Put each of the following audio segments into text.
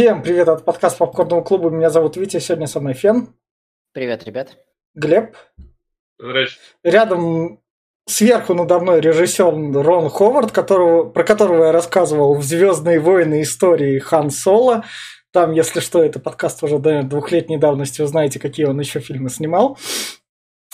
Всем привет от подкаста Попкорного клуба. Меня зовут Витя, сегодня со мной Фен. Привет, ребят. Глеб. Здрасте. Рядом сверху надо мной режиссер Рон Ховард, которого, про которого я рассказывал в «Звездные войны» истории Хан Соло. Там, если что, это подкаст уже до двухлетней давности, вы знаете, какие он еще фильмы снимал.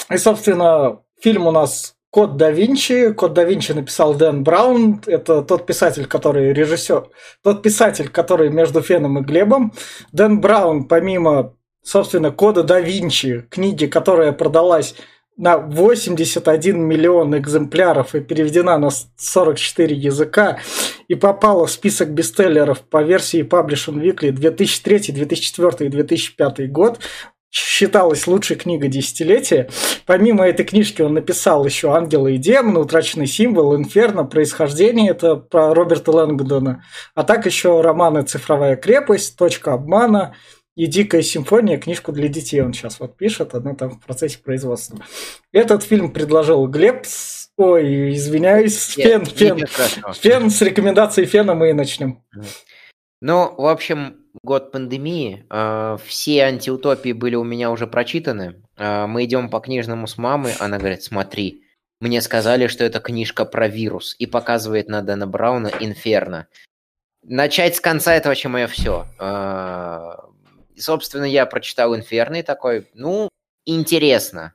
И, собственно, фильм у нас Код да Винчи. Код да Винчи написал Дэн Браун. Это тот писатель, который режиссер. Тот писатель, который между Феном и Глебом. Дэн Браун, помимо, собственно, Кода да Винчи, книги, которая продалась на 81 миллион экземпляров и переведена на 44 языка и попала в список бестселлеров по версии Publishing Weekly 2003, 2004 и 2005 год считалась лучшей книгой десятилетия. Помимо этой книжки он написал еще «Ангелы и демоны», «Утраченный символ», «Инферно», «Происхождение», это про Роберта Лэнгдона, а так еще романы «Цифровая крепость», «Точка обмана», и «Дикая симфония», книжку для детей он сейчас вот пишет, она там в процессе производства. Этот фильм предложил Глеб, ой, извиняюсь, Фен, Фен, Фен, с рекомендацией Фена мы и начнем. Ну, в общем, год пандемии, э, все антиутопии были у меня уже прочитаны. Э, мы идем по книжному с мамой, она говорит, смотри, мне сказали, что это книжка про вирус, и показывает на Дэна Брауна «Инферно». Начать с конца – это вообще мое все. Э, собственно, я прочитал «Инферно» и такой, ну, интересно.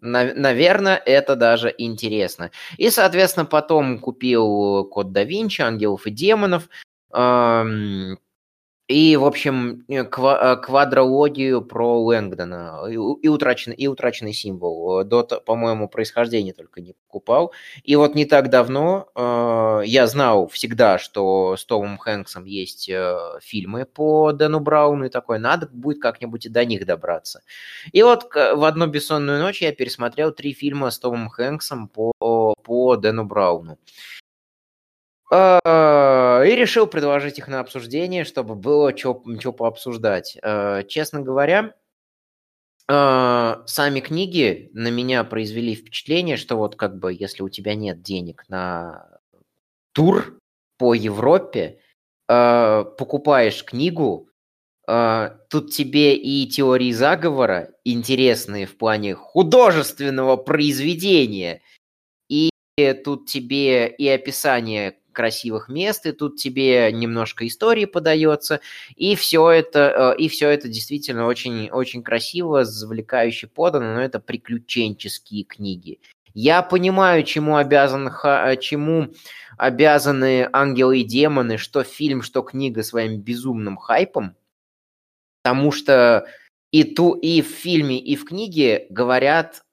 Наверное, это даже интересно. И, соответственно, потом купил Код да Винчи, Ангелов и демонов. И, в общем, э, э, квадрологию про Лэнгдона и, и, утраченный, и утраченный символ. До, по-моему, происхождения только не покупал. И вот не так давно э, я знал всегда, что с Томом Хэнксом есть э, фильмы по Дэну Брауну, и такой, надо будет как-нибудь и до них добраться. И вот в одну бессонную ночь я пересмотрел три фильма с Томом Хэнксом по, по Дэну Брауну. А, и решил предложить их на обсуждение, чтобы было что пообсуждать. А, честно говоря, а, сами книги на меня произвели впечатление, что вот как бы если у тебя нет денег на тур по Европе, покупаешь книгу, тут тебе и теории заговора интересные в плане художественного произведения, и тут тебе и описание красивых мест, и тут тебе немножко истории подается, и все это, э, и все это действительно очень, очень красиво, завлекающе подано, но это приключенческие книги. Я понимаю, чему обязан, э, чему обязаны ангелы и демоны, что фильм, что книга своим безумным хайпом, потому что и, ту, и в фильме, и в книге говорят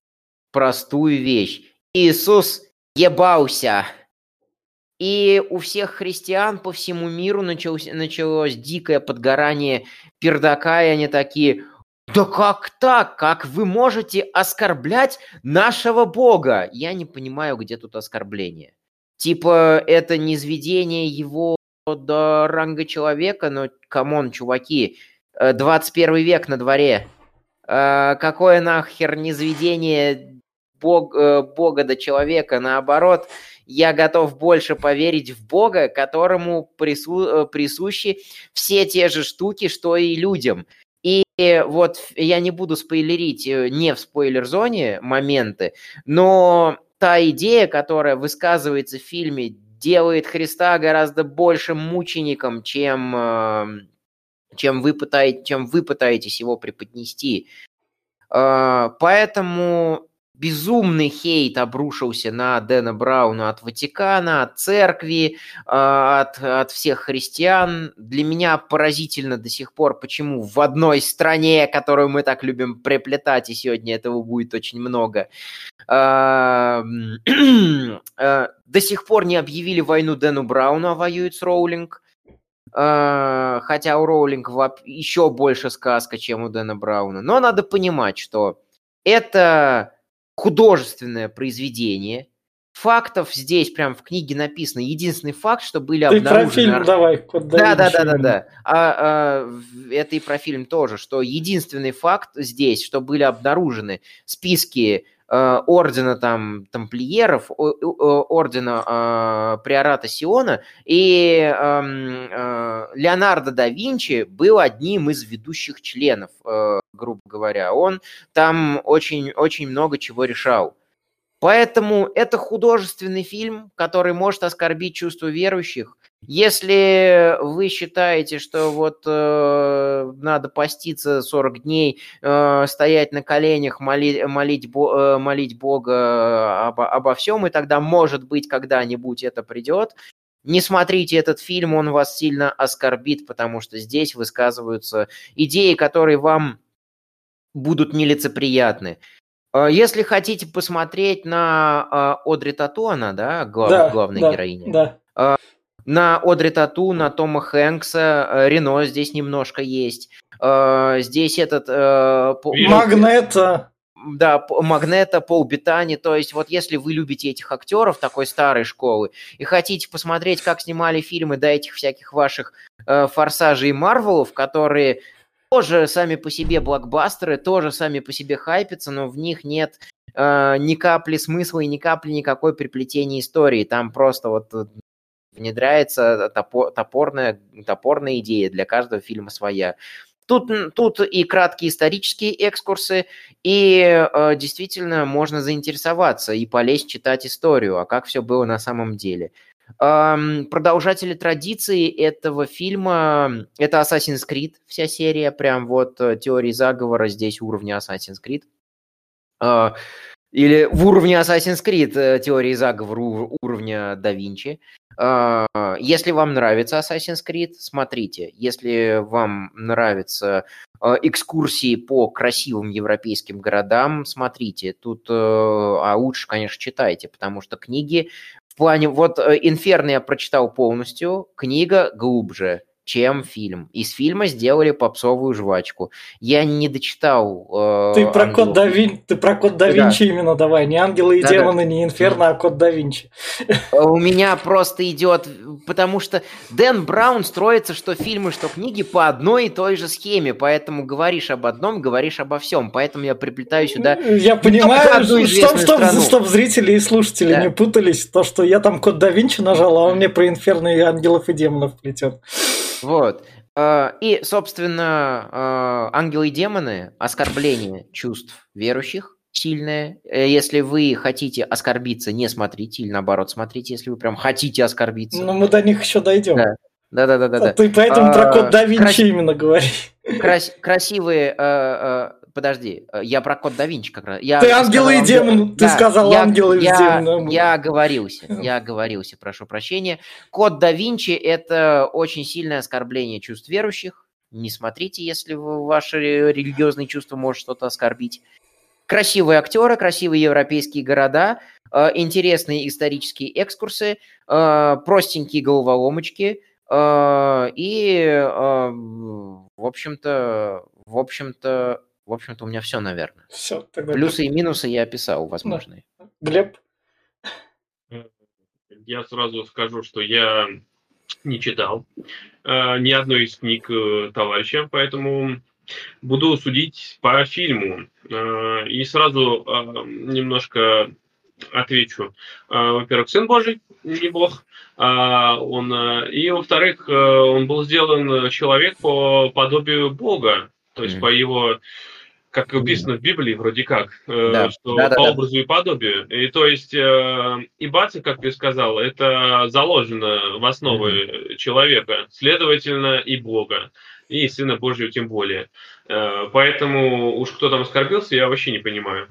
простую вещь. Иисус ебался. И у всех христиан по всему миру началось, началось дикое подгорание пердака, и они такие, да как так? Как вы можете оскорблять нашего Бога? Я не понимаю, где тут оскорбление. Типа, это не низведение его до ранга человека, но, come on, чуваки, 21 э, век на дворе. Э, какое нахер низведение бог, э, Бога до человека? Наоборот, я готов больше поверить в Бога, которому прису, э, присущи все те же штуки, что и людям. И вот я не буду спойлерить э, не в спойлер-зоне моменты, но та идея, которая высказывается в фильме, делает Христа гораздо большим мучеником, чем, эм, чем, вы, пытаете, чем вы пытаетесь его преподнести. Э, поэтому безумный хейт обрушился на Дэна Брауна от Ватикана, от церкви, а, от, от всех христиан. Для меня поразительно до сих пор, почему в одной стране, которую мы так любим приплетать, и сегодня этого будет очень много, а, а, до сих пор не объявили войну Дэну Брауну, а воюют с Роулинг. Хотя у Роулинг еще больше сказка, чем у Дэна Брауна. Но надо понимать, что это художественное произведение. Фактов здесь прям в книге написано. Единственный факт, что были Ты обнаружены... про фильм давай. Да, да, да, да, да. А, а, это и про фильм тоже, что единственный факт здесь, что были обнаружены списки ордена там тамплиеров, ордена э, приората Сиона, и эм, э, Леонардо да Винчи был одним из ведущих членов, э, грубо говоря. Он там очень, очень много чего решал. Поэтому это художественный фильм, который может оскорбить чувства верующих. Если вы считаете, что вот э, надо поститься 40 дней, э, стоять на коленях, моли, молить, бо, э, молить Бога обо, обо всем, и тогда, может быть, когда-нибудь это придет, не смотрите этот фильм, он вас сильно оскорбит, потому что здесь высказываются идеи, которые вам будут нелицеприятны. А, если хотите посмотреть на а, Одри Татуана, да, глав, да главной да, героиня, да. На Одри Тату, на Тома Хэнкса, Рено здесь немножко есть. Здесь этот... Магнета. Да, Магнета, Пол Бетани. То есть вот если вы любите этих актеров такой старой школы и хотите посмотреть, как снимали фильмы до этих всяких ваших э, Форсажей и Марвелов, которые тоже сами по себе блокбастеры, тоже сами по себе хайпятся, но в них нет э, ни капли смысла и ни капли никакой приплетения истории. Там просто вот э, внедряется топор, топорная, топорная идея, для каждого фильма своя. Тут, тут и краткие исторические экскурсы, и э, действительно можно заинтересоваться и полезть читать историю, а как все было на самом деле. Продолжатели традиции этого фильма – это Assassin's Creed, вся серия, прям вот э, теории заговора здесь уровня Assassin's Creed. А, или в уровне Assassin's Creed э, теории заговора уровня Да Винчи. А, если вам нравится Assassin's Creed, смотрите. Если вам нравятся э, экскурсии по красивым европейским городам, смотрите. Тут, а лучше, конечно, читайте, потому что книги в плане, вот «Инферно» я прочитал полностью, книга глубже чем фильм. Из фильма сделали попсовую жвачку. Я не дочитал... Э, ты, про код да Вин... ты про код да Винчи да. именно давай. Не ангелы и да, демоны, да. не инферно, а код да Винчи. У меня просто идет... Потому что Дэн Браун строится, что фильмы, что книги по одной и той же схеме. Поэтому говоришь об одном, говоришь обо всем. Поэтому я приплетаю сюда... Я понимаю, чтобы чтоб, чтоб зрители и слушатели да. не путались. То, что я там код да Винчи нажал, а он мне про инферно и ангелов и демонов плетет. Вот. А, и, собственно, а, ангелы и демоны, оскорбление чувств верующих, сильное. Э, если вы хотите оскорбиться, не смотрите, или наоборот, смотрите, если вы прям хотите оскорбиться. Ну, мы до них еще дойдем. Да. Да, да, да, да. А ты поэтому а, про код да Винчи крас... именно говори. Крас... Красивые подожди, э, я про код да Винчи как раз. Я ты ангелы и демон, ты сказал я, ангелы и демон. Я оговорился, я оговорился, прошу прощения. Код да Винчи – это очень сильное оскорбление чувств верующих. Не смотрите, если ваши религиозные чувства может что-то оскорбить. Красивые актеры, красивые европейские города, э, интересные исторические экскурсы, э, простенькие головоломочки и, в общем-то, в общем-то, в общем-то, у меня все, наверное. Все, тогда... Плюсы и минусы я описал, возможные. Да. Глеб? Я сразу скажу, что я не читал э, ни одной из книг э, товарища, поэтому буду судить по фильму. Э, и сразу э, немножко отвечу. Э, во-первых, Сын Божий, не Бог. Э, он, э, и, во-вторых, э, он был сделан человек по подобию Бога, то есть mm. по его как описано в Библии, вроде как, э, да. что да, да, по да. образу и подобию. И то есть э, ибаться, как ты сказал, это заложено в основу mm-hmm. человека, следовательно, и Бога, и Сына Божьего тем более. Э, поэтому уж кто там оскорбился, я вообще не понимаю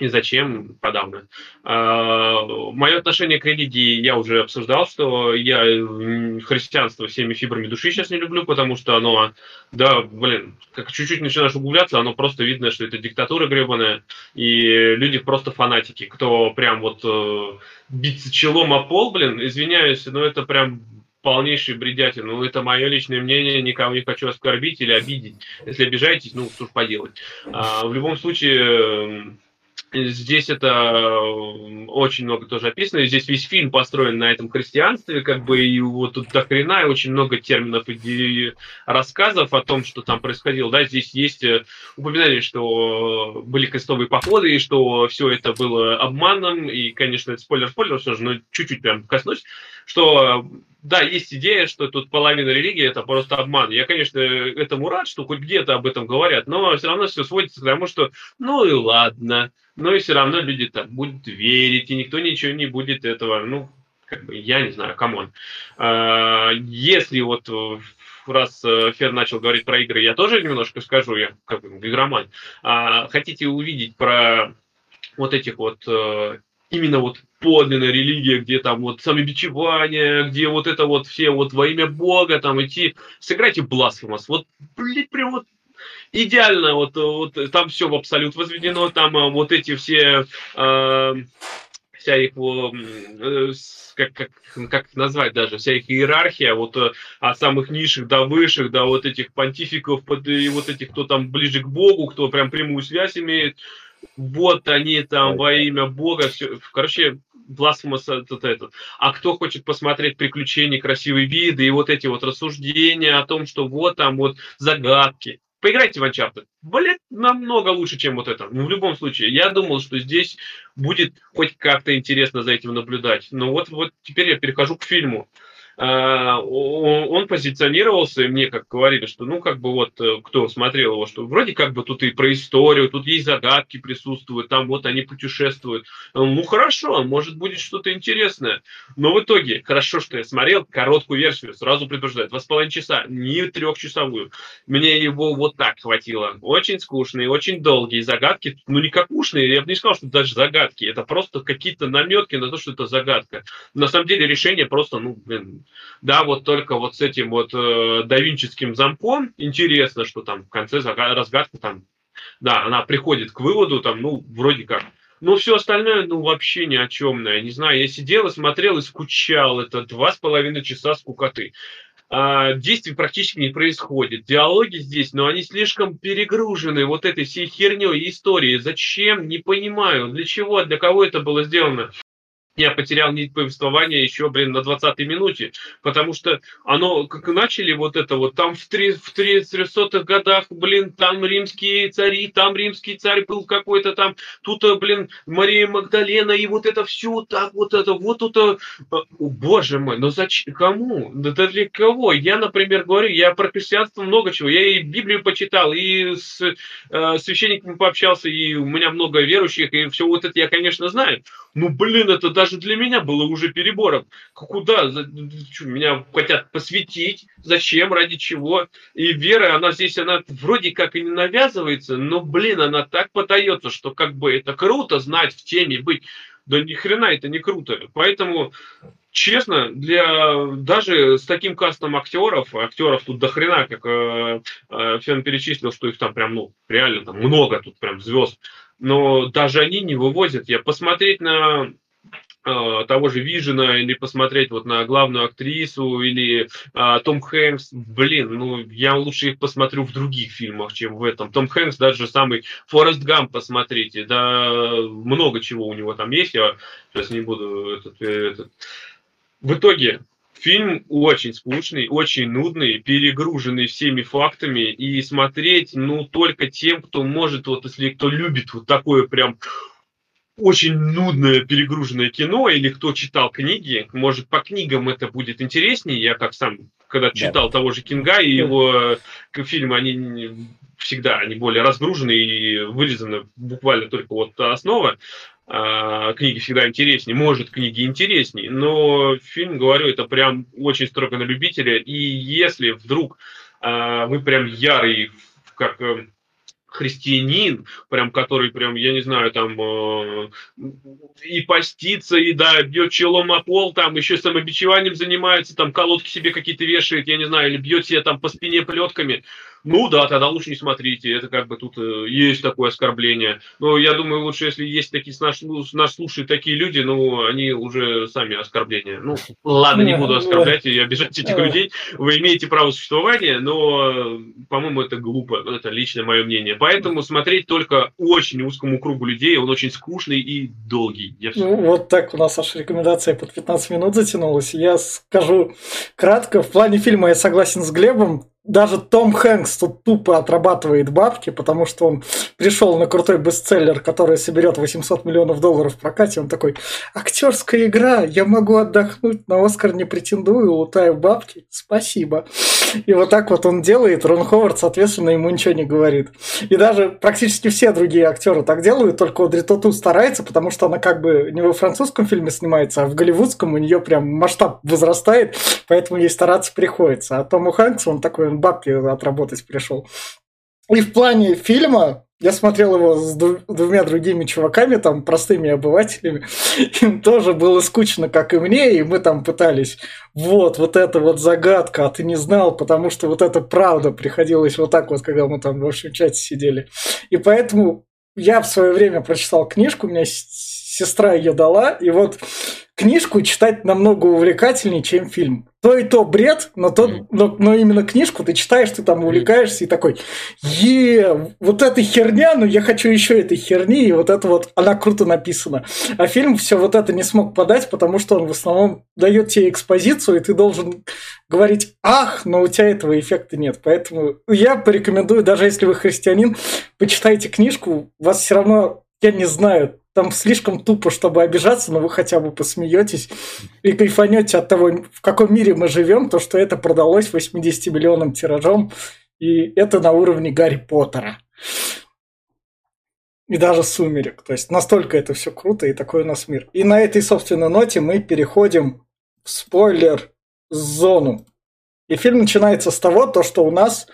и зачем подавно. А, мое отношение к религии я уже обсуждал, что я христианство всеми фибрами души сейчас не люблю, потому что оно, да, блин, как чуть-чуть начинаешь углубляться, оно просто видно, что это диктатура гребаная, и люди просто фанатики, кто прям вот э, биться челом о пол, блин, извиняюсь, но это прям полнейший бредятин. Ну, это мое личное мнение, никого не хочу оскорбить или обидеть. Если обижаетесь, ну, что ж поделать. А, в любом случае, Здесь это э, очень много тоже описано. Здесь весь фильм построен на этом христианстве, как бы, и вот тут до хрена, и очень много терминов и рассказов о том, что там происходило. Да, здесь есть э, упоминание, что были крестовые походы, и что все это было обманом, и, конечно, это спойлер-спойлер, все же, но чуть-чуть прям коснусь, что да, есть идея, что тут половина религии это просто обман. Я, конечно, этому рад, что хоть где-то об этом говорят, но все равно все сводится к тому, что ну и ладно, но и все равно люди так будут верить, и никто ничего не будет этого, ну, как бы, я не знаю, come on. А, если вот раз э, Фер начал говорить про игры, я тоже немножко скажу, я как бы игроман. А, хотите увидеть про вот этих вот э, именно вот подлинная религия, где там вот самобичевание, где вот это вот все вот во имя Бога там идти, сыграйте Blasphemous. Вот, блин, прям вот идеально, вот, вот там все в абсолют возведено, там а, вот эти все, э, вся их, э, как, как, как назвать даже, вся их иерархия, вот э, от самых низших до высших, до вот этих понтификов, и вот этих, кто там ближе к Богу, кто прям прямую связь имеет, вот они там во имя Бога, все, короче, Blasphemous этот, этот. А кто хочет посмотреть приключения, красивые виды и вот эти вот рассуждения о том, что вот там вот загадки. Поиграйте в Uncharted. Блин, намного лучше, чем вот это. Ну, в любом случае, я думал, что здесь будет хоть как-то интересно за этим наблюдать. Но вот, вот теперь я перехожу к фильму. А, он позиционировался, и мне как говорили, что ну как бы вот э, кто смотрел его, что вроде как бы тут и про историю, тут есть загадки присутствуют, там вот они путешествуют. Ну хорошо, может будет что-то интересное. Но в итоге, хорошо, что я смотрел короткую версию, сразу предупреждаю, два с половиной часа, не трехчасовую. Мне его вот так хватило. Очень скучные, очень долгие загадки, ну не как ушные, я бы не сказал, что даже загадки, это просто какие-то наметки на то, что это загадка. На самом деле решение просто, ну, блин, да, вот только вот с этим вот э, давинческим замком интересно, что там в конце разгадка там, да, она приходит к выводу, там, ну, вроде как. Но все остальное, ну, вообще ни о чем. Я не знаю, я сидел и смотрел и скучал. Это два с половиной часа скукоты. А, действий практически не происходит. Диалоги здесь, но они слишком перегружены вот этой всей херней и историей. Зачем? Не понимаю. Для чего? Для кого это было сделано? Я потерял нить повествования еще, блин, на 20-й минуте, потому что оно, как начали вот это вот, там в, 3, в 300-х годах, блин, там римские цари, там римский царь был какой-то там, тут, э, блин, Мария Магдалена, и вот это все так вот это, вот это, о, боже мой, ну зачем, кому, да для кого? Я, например, говорю, я про христианство много чего, я и Библию почитал, и с э, священниками пообщался, и у меня много верующих, и все вот это я, конечно, знаю, ну, блин, это даже для меня было уже перебором. Куда? Меня хотят посвятить? Зачем? Ради чего? И вера, она здесь, она вроде как и не навязывается, но, блин, она так подается, что как бы это круто знать в теме, быть. Да ни хрена это не круто. Поэтому честно, для даже с таким кастом актеров, актеров тут до хрена, как э, э, Фен перечислил, что их там прям, ну, реально там много тут прям звезд, но даже они не вывозят. Я посмотреть на того же Вижена или посмотреть вот на главную актрису или э, Том Хэнкс, блин, ну я лучше их посмотрю в других фильмах, чем в этом. Том Хэнкс даже самый Форест Гамп посмотрите, да много чего у него там есть, я сейчас не буду этот, этот. В итоге Фильм очень скучный, очень нудный, перегруженный всеми фактами, и смотреть, ну, только тем, кто может, вот если кто любит вот такое прям очень нудное перегруженное кино, или кто читал книги, может, по книгам это будет интереснее. Я как сам, когда читал да. того же Кинга и его э, фильмы, они всегда они более разгружены и вырезаны буквально только вот основа. А, книги всегда интереснее, может, книги интереснее, но фильм, говорю, это прям очень строго на любителя, и если вдруг а, вы прям ярый, как э, христианин, прям который прям, я не знаю, там э, и постится, и да, бьет челом о пол, там еще самобичеванием занимается, там колодки себе какие-то вешает, я не знаю, или бьет себе там по спине плетками, ну да, тогда лучше не смотрите, это как бы тут э, есть такое оскорбление. Но я думаю, лучше, если есть такие, нас, ну, нас слушают такие люди, ну, они уже сами оскорбления. Ну, ладно, не буду оскорблять и обижать этих людей. Вы имеете право существования, но, по-моему, это глупо, это личное мое мнение. Поэтому смотреть только очень узкому кругу людей, он очень скучный и долгий. Ну, вот так у нас аж рекомендация под 15 минут затянулась. Я скажу кратко, в плане фильма я согласен с Глебом, даже Том Хэнкс тут тупо отрабатывает бабки, потому что он пришел на крутой бестселлер, который соберет 800 миллионов долларов в прокате. Он такой, актерская игра, я могу отдохнуть, на Оскар не претендую, лутаю бабки, спасибо. И вот так вот он делает, Рон Ховард, соответственно, ему ничего не говорит. И даже практически все другие актеры так делают, только Одри Тоту старается, потому что она как бы не во французском фильме снимается, а в голливудском у нее прям масштаб возрастает, поэтому ей стараться приходится. А Тому Хэнксу он такой, он бабки отработать пришел. И в плане фильма я смотрел его с двумя другими чуваками, там, простыми обывателями. Им тоже было скучно, как и мне, и мы там пытались, вот, вот это вот загадка, а ты не знал, потому что вот это правда приходилось вот так вот, когда мы там в общем чате сидели. И поэтому я в свое время прочитал книжку, у меня сестра ее дала, и вот книжку читать намного увлекательнее, чем фильм. То и то бред, но, то, но, но именно книжку ты читаешь, ты там увлекаешься и такой, е, вот эта херня, но я хочу еще этой херни, и вот это вот, она круто написана. А фильм все вот это не смог подать, потому что он в основном дает тебе экспозицию, и ты должен говорить «ах», но у тебя этого эффекта нет. Поэтому я порекомендую, даже если вы христианин, почитайте книжку, вас все равно, я не знаю, там слишком тупо, чтобы обижаться, но вы хотя бы посмеетесь и кайфанете от того, в каком мире мы живем, то, что это продалось 80 миллионным тиражом, и это на уровне Гарри Поттера. И даже Сумерек. То есть настолько это все круто, и такой у нас мир. И на этой, собственно, ноте мы переходим в спойлер-зону. И фильм начинается с того, то, что у нас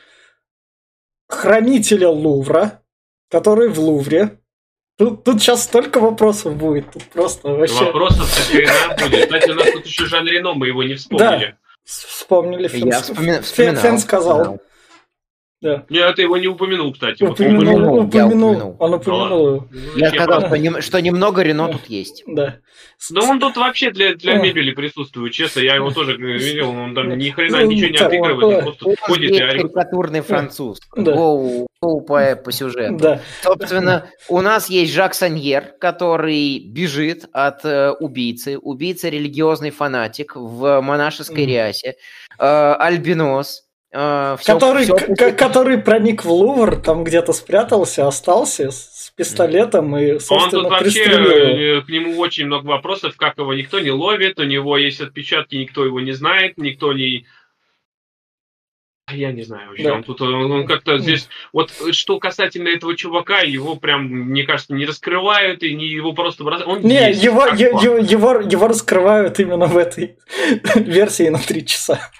хранителя Лувра, который в Лувре, Тут, тут сейчас столько вопросов будет. Тут просто вообще... Вопросов так будет. Кстати, у нас тут еще Жан Рено, мы его не вспомнили. Да, вспомнили. Фен, Я вспоминал. Фен сказал. Да. Нет, ты его не упомянул, кстати. Упомянул, вот упомянул, упомянул. Он упомянул его. Я сказал, что, не, что немного Рено тут есть. Да. Да он тут вообще для, для мебели присутствует, честно. Я его тоже видел, он там ни хрена ничего не отыгрывает, он просто ходит и карикатурный француз. Гоу, гоу по, по сюжету. Да. Собственно, у нас есть Жак Саньер, который бежит от э, убийцы. Убийца религиозный фанатик в монашеской рясе. Э, Альбинос, Uh, все, который, все... который проник в Лувр, там где-то спрятался, остался с пистолетом и, собственно, Он тут вообще, э, к нему очень много вопросов, как его никто не ловит, у него есть отпечатки, никто его не знает, никто не... Я не знаю вообще, да. он тут, он, он как-то здесь, вот что касательно этого чувака, его прям, мне кажется, не раскрывают и не его просто бросают. Он не, есть, его, его, его, его раскрывают именно в этой версии на три часа.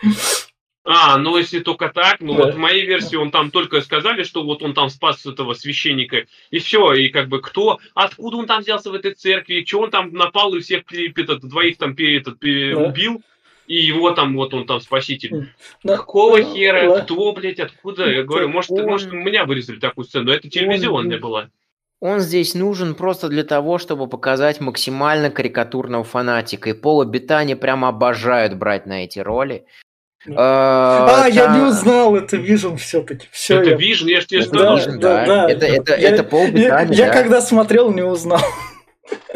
А, ну если только так, ну да. вот в моей версии он там только сказали, что вот он там спас этого священника, и все, и как бы кто, откуда он там взялся в этой церкви, что он там напал и всех этот, двоих там этот, да. убил, и его там, вот он там спаситель. Да. Какого да. хера, да. кто, блядь, откуда? Я говорю, может, он... может, у меня вырезали такую сцену, но это телевизионная он... была. Он здесь нужен просто для того, чтобы показать максимально карикатурного фанатика. И Пола Бетани прямо обожают брать на эти роли. А, а я не узнал, это Vision все-таки. Все, это я... Vision, я же тебе сказал. Да, да, да. Это, это, я, это Пол Бетани, Я, я когда смотрел, не узнал.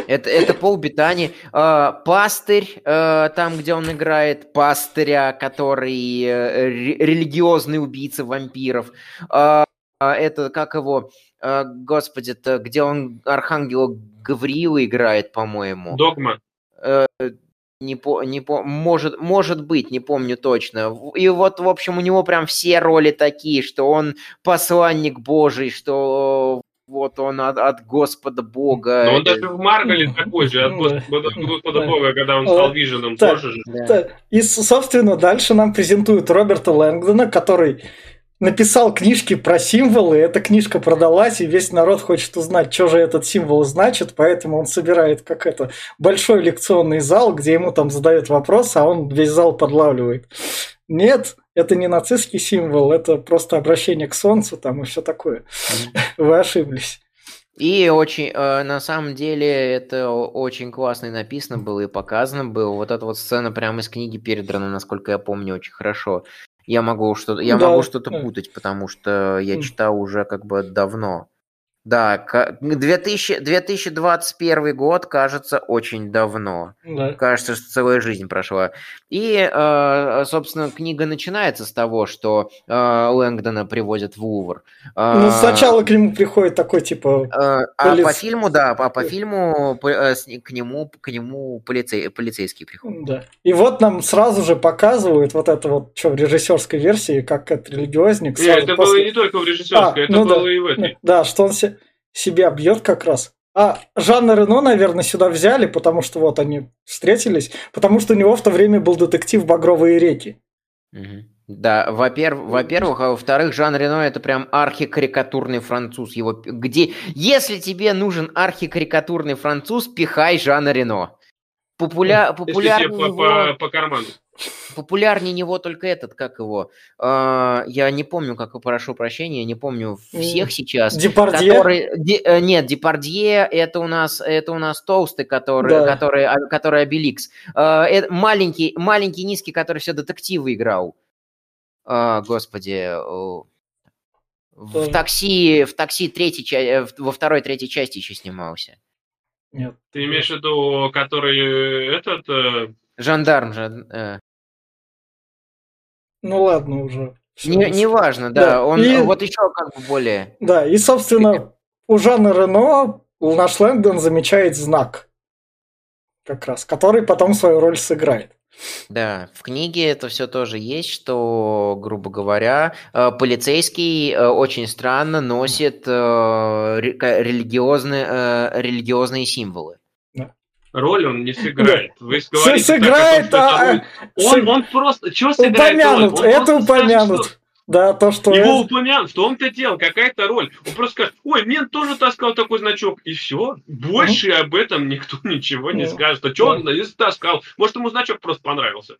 Это, это Пол Бетани. Э, пастырь, э, там, где он играет пастыря, который э, религиозный убийца вампиров. Э, это, как его, э, господи, где он Архангела Гавриила играет, по-моему. Догма. Э, не по, не по, может, может быть, не помню точно. И вот, в общем, у него прям все роли такие, что он посланник Божий, что вот он от, от Господа Бога. Но он даже в Маргале такой же, от Господа, Господа Бога, когда он стал Виженом, тоже же. И, собственно, дальше нам презентуют Роберта Лэнгдона, который написал книжки про символы, эта книжка продалась, и весь народ хочет узнать, что же этот символ значит, поэтому он собирает как это большой лекционный зал, где ему там задают вопросы, а он весь зал подлавливает. Нет, это не нацистский символ, это просто обращение к солнцу там и все такое. Вы ошиблись. И очень, э, на самом деле, это очень классно и написано было, и показано было. Вот эта вот сцена прямо из книги передрана, насколько я помню, очень хорошо. Я могу что-то, я да. могу что-то путать, потому что я читал уже как бы давно. Да, 2000, 2021 год кажется очень давно. Да. Кажется, что целая жизнь прошла. И, э, собственно, книга начинается с того, что э, Лэнгдона привозят в Лувр. Ну, сначала к нему приходит такой, типа... Э, а по фильму, да, а по фильму к нему, к нему полицей, полицейский приходит. Да. И вот нам сразу же показывают вот это вот, что в режиссерской версии, как это религиозник. Нет, это после... было не только в режиссерской, а, это ну было да, и в этой. Да, что он себя бьет как раз. А Жанна Рено, наверное, сюда взяли, потому что вот они встретились, потому что у него в то время был детектив «Багровые реки». Да, во-первых, во-первых, а во-вторых, Жан Рено это прям архикарикатурный француз. Его где, если тебе нужен архикарикатурный француз, пихай Жана Рено. Популя... Популярнее по, его... по, по карману. Популярнее него только этот, как его. Э, я не помню, как прошу прощения, не помню всех сейчас. Депардье? Который, де, э, нет, Депардье это у нас это у нас толстый, который, да. который, а, который Обеликс. Э, это маленький, маленький, низкий, который все детективы играл. Э, господи. В такси, в такси третьей, э, во второй, третьей части еще снимался. Нет. Ты имеешь в виду, который этот... Э... Жандарм же. Э... Ну ладно уже. Не, не важно, да. да. Он и... вот еще как бы более. Да, и собственно у Жана Рено наш Лэндон замечает знак, как раз, который потом свою роль сыграет. Да, в книге это все тоже есть, что, грубо говоря, э, полицейский э, очень странно носит э, религиозные, религиозные символы. Роль он не сыграет. Вы говорите сыграет, том, а... он, он просто... Что сыграет упомянут, роль? Он это упомянут. Скажет, да, то, что... Его упомянут, что он-то делал, какая-то роль. Он просто скажет, ой, мне тоже таскал такой значок, и все. Больше об этом никто ничего не скажет. А что он таскал? Может, ему значок просто понравился.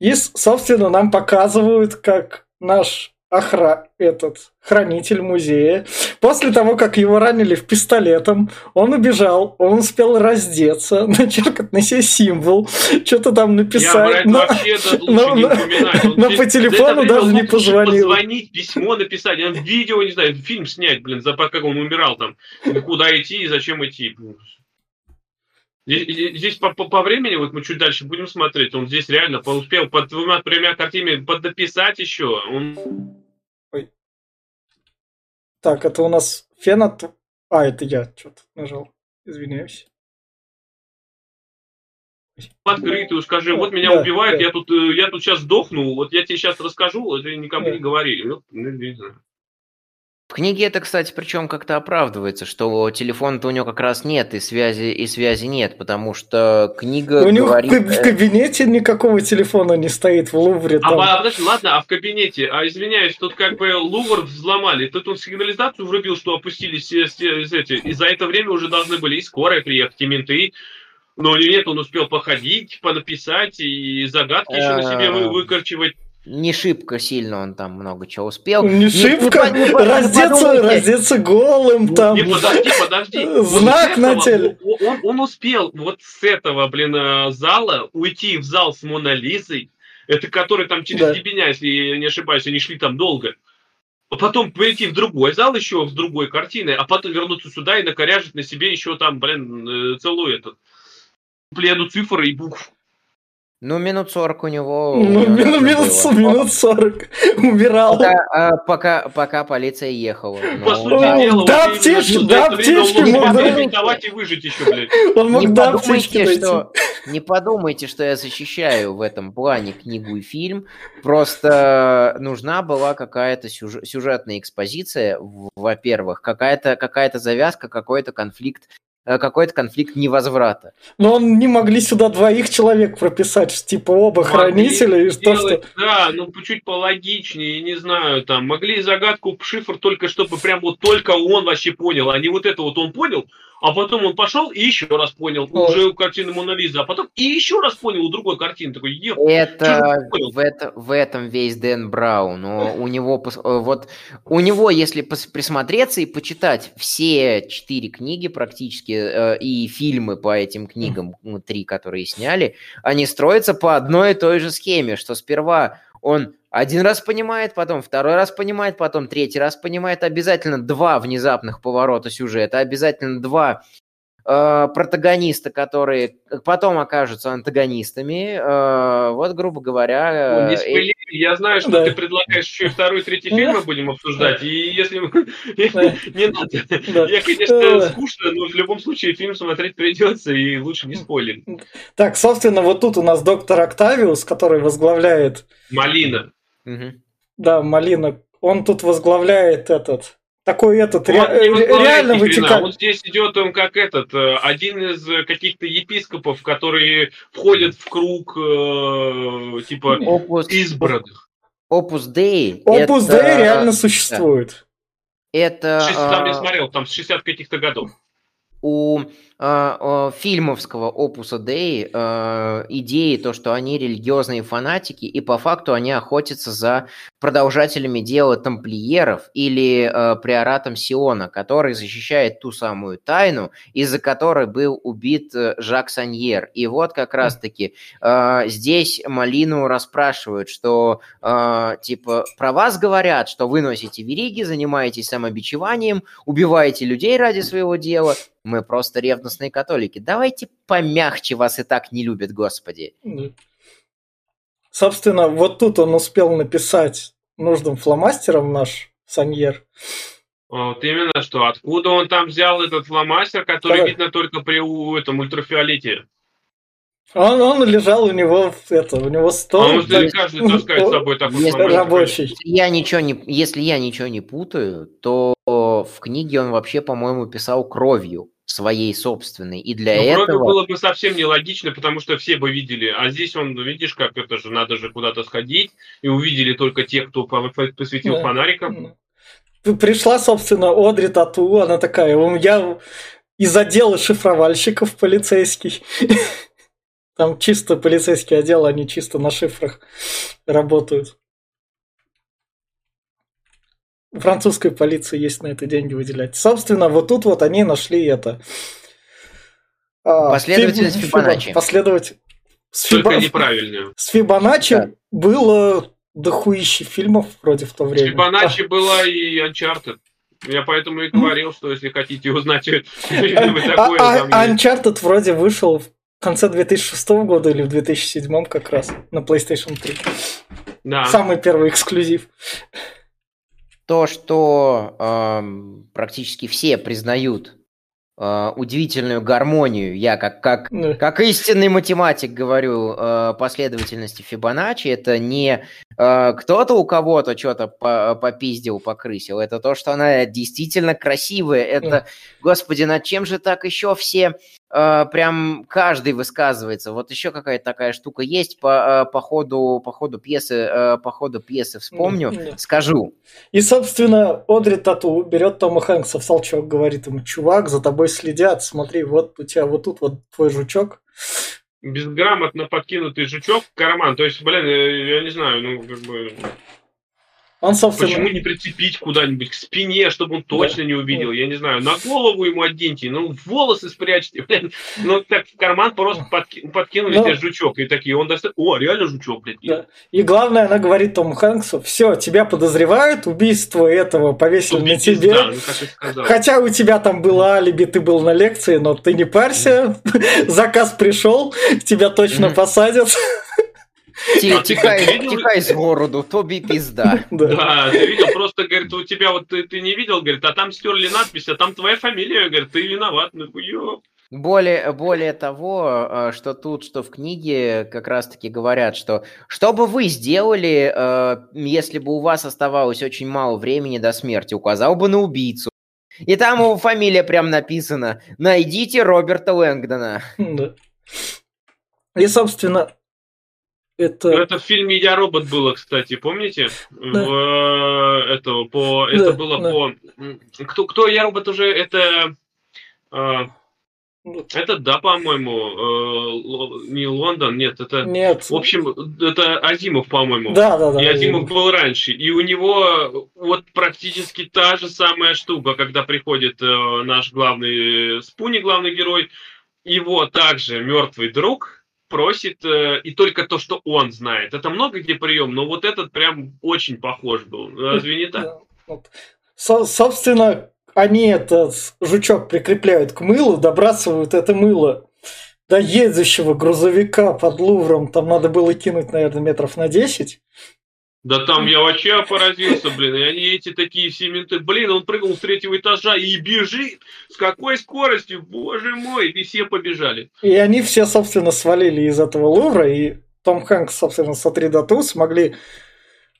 И, собственно, нам показывают, как наш охра... этот хранитель музея. После того, как его ранили в пистолетом, он убежал, он успел раздеться, начеркать на себе символ, что-то там написать. Я, но, но, но, но по телефону даже не позвонил. Позвонить, письмо написать, видео, не знаю, фильм снять, блин, за как он умирал там, куда идти и зачем идти. Здесь, здесь по, по, по времени, вот мы чуть дальше будем смотреть, он здесь реально успел под двумя-тремя картинами поднаписать еще. Он так, это у нас фенот. А, это я что-то нажал. Извиняюсь. Открытую скажи, вот меня да, убивают, да. я тут э, я тут сейчас сдохну, вот я тебе сейчас расскажу, ты никому да. не говори. Вот, ну, не знаю. В книге это, кстати, причем как-то оправдывается, что телефона-то у него как раз нет, и связи, и связи нет, потому что книга У него говорит... в кабинете никакого телефона не стоит в Лувре. А, там. А, подожди, ладно, а в кабинете, а извиняюсь, тут как бы Лувр взломали, тут он сигнализацию врубил, что опустились все, все, все эти, и за это время уже должны были и скорая приехать, и менты, но нет, он успел походить, понаписать и загадки еще на себе выкорчивать не шибко сильно он там много чего успел. Не, шибко, не, не, раздеться, раздеться голым там. Не, подожди, подожди. Знак на теле. Он, он успел вот с этого, блин, э, зала уйти в зал с Мона Лизой, это который там через да. Дебеня, если я не ошибаюсь, они шли там долго. А потом перейти в другой зал еще с другой картиной, а потом вернуться сюда и накоряжить на себе еще там, блин, э, целую этот пледу цифр и букв. Ну, минут 40 у него... Ну, минут, минут, минут 40 умирал. Пока, а, пока, пока полиция ехала. Но... По сути дела, да, аптечки, да, аптечки мог давать и выжить еще, блядь. Он мог не до подумайте, что, Не подумайте, что я защищаю в этом плане книгу и фильм. Просто нужна была какая-то сюжетная экспозиция, во-первых, какая-то какая завязка, какой-то конфликт какой-то конфликт невозврата. Но он не могли сюда двоих человек прописать, типа оба могли хранителя и что, что... Да, ну чуть пологичнее, не знаю, там, могли загадку шифр только чтобы прям вот только он вообще понял, а не вот это вот он понял, а потом он пошел и еще раз понял, Вот. уже у картины Мона Лиза, а потом и еще раз понял у другой картины. Такой, Это в, это в этом весь Дэн Браун. Но у него э, вот у него, если присмотреться и почитать все четыре книги практически э, и фильмы по этим книгам, ну, три, которые сняли, они строятся по одной и той же схеме, что сперва он один раз понимает, потом второй раз понимает, потом третий раз понимает, обязательно два внезапных поворота сюжета, обязательно два э, протагониста, которые потом окажутся антагонистами. Э, вот, грубо говоря... Ну, не э, спойлери, я знаю, что Да. ты предлагаешь еще и второй, третий фильм мы будем обсуждать, и если. Не надо. Я, конечно, скучно, но в любом случае фильм смотреть придется, и лучше не спойлерить. Так, собственно, вот тут у нас доктор Октавиус, который возглавляет, Малина. Мгм. да, Малина, он тут возглавляет этот, такой этот, Он ре- не реально вытекает. Он здесь идет он как этот, э, один из э, каких-то епископов, которые входят в круг, э, типа, Опус, избранных. Опус Dei. Опус это- Dei реально существует. Это Там я а, смотрел, там с 60 каких-то годов. у фильмовского опуса Dei а, идеи то, что они религиозные фанатики, и по факту они охотятся за продолжателями дела тамплиеров или а, приоратом Сиона, который защищает ту самую тайну, из-за которой был убит э, Жак Саньер. И вот как раз-таки а, здесь Малину расспрашивают, что типа про вас говорят, что вы носите вериги, занимаетесь самобичеванием, убиваете людей ради своего дела. Мы просто ревностные католики. Давайте помягче, вас и так не любят, Господи. Да. Собственно, вот тут он успел написать нужным фломастером наш Саньер. Вот именно что. Откуда он там взял этот фломастер, который Давай. видно только при этом ультрафиолете? Он, он лежал у него в это, у него А стол. может, да, каждый таскает с собой такой Если фломастер? рабочий. Я ничего не, если я ничего не путаю, то в книге он вообще, по-моему, писал кровью своей собственной. И для Ну, вроде этого... было бы совсем нелогично, потому что все бы видели. А здесь он, видишь, как это же, надо же куда-то сходить, и увидели только те, кто по- по- посветил Да. фонариком. Пришла, собственно, Одри Тату, она такая, «Ум, я из отдела шифровальщиков полицейский. Там чисто полицейский отдел, они чисто на шифрах работают. Французской полиции есть на это деньги выделять. Собственно, вот тут вот они нашли это. А, Последовательность Фиб- Фибоначчи. Последователь. С, Только Фибо- неправильную. с Фибоначчи Да. было дохуище фильмов вроде в то время. Фибоначчи была и Uncharted. Я поэтому и говорил, что если хотите узнать, что такое, А, а. Uncharted вроде вышел в конце 2006 года или в 2007 как раз на PlayStation 3. Да. Самый первый эксклюзив. То, что эм, практически все признают э, удивительную гармонию, я как, как, как истинный математик говорю, э, последовательности Фибоначчи, это не э, кто-то у кого-то что-то по- попиздил, покрысил, это то, что она действительно красивая, это, господи, над чем же так еще все, э, прям каждый высказывается, вот еще какая-то такая штука есть. По, э, по, ходу, по ходу пьесы, э, по ходу пьесы вспомню, скажу, И, собственно, Одри Тату берет Тома Хэнкса в толчок, говорит ему, чувак, за тобой следят, смотри, вот у тебя вот тут вот твой жучок. Безграмотно подкинутый жучок в карман. То есть, блин, я не знаю, ну, как бы... Он, собственно, Почему не прицепить куда-нибудь к спине, чтобы он точно не увидел? Я не знаю. На голову ему оденьте, ну, волосы спрячьте. Ну, так в карман просто подки- подкинули Ну. тебе жучок. И такие, он достает... О, реально жучок, блядь. Да. И главное, она говорит Тому Хэнксу, все, тебя подозревают, убийство этого повесили на тебе. пизда, ну. Хотя у тебя там было алиби, ты был на лекции, но ты не парься, заказ пришел, тебя точно посадят. Ти- А ты Тікай, как видел? тікай з городу, тобі пізда. Да. Да, ты видел, просто, говорит, у тебя вот ты, ты не видел, говорит, а там стерли надпись, а там твоя фамилия, говорит, ты виноват, ну ёп. Более, более того, э, что тут, что в книге как раз-таки говорят, что что бы вы сделали, э, если бы у вас оставалось очень мало времени до смерти, указал бы на убийцу. И там его фамилия прям написана. Найдите Роберта Лэнгдона. Да. И, собственно, это... Ну, Это в фильме «Я робот» было, кстати, помните? В, э, этого, по, это Да, было да. по... Кто, кто «Я робот» уже? Это А, это, да, по-моему, э, не Лондон, нет, это... Нет. В общем, это Азимов, по-моему. Да, да, да. И Азимов был раньше. И у него вот практически та же самая штука, когда приходит э, наш главный Спуни, главный герой, его также мертвый друг просит, э, и только то, что он знает. Это много где прием, но вот этот прям очень похож был. Разве не так? Со- собственно, они этот жучок прикрепляют к мылу, добрасывают это мыло до едущего грузовика под Лувром. Там надо было кинуть, наверное, метров на 10. Да там я вообще поразился, блин. И они эти такие все менты. Блин, он прыгнул с третьего этажа и бежит. С какой скоростью? Боже мой. И все побежали. И они все, собственно, свалили из этого Лувра. И Том Хэнкс, собственно, с Атридату смогли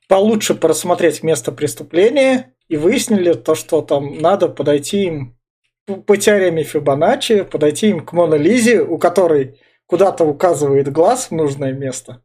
получше просмотреть место преступления и выяснили то, что там надо подойти им по теореме Фибоначчи, подойти им к Мона Лизе, у которой куда-то указывает глаз в нужное место.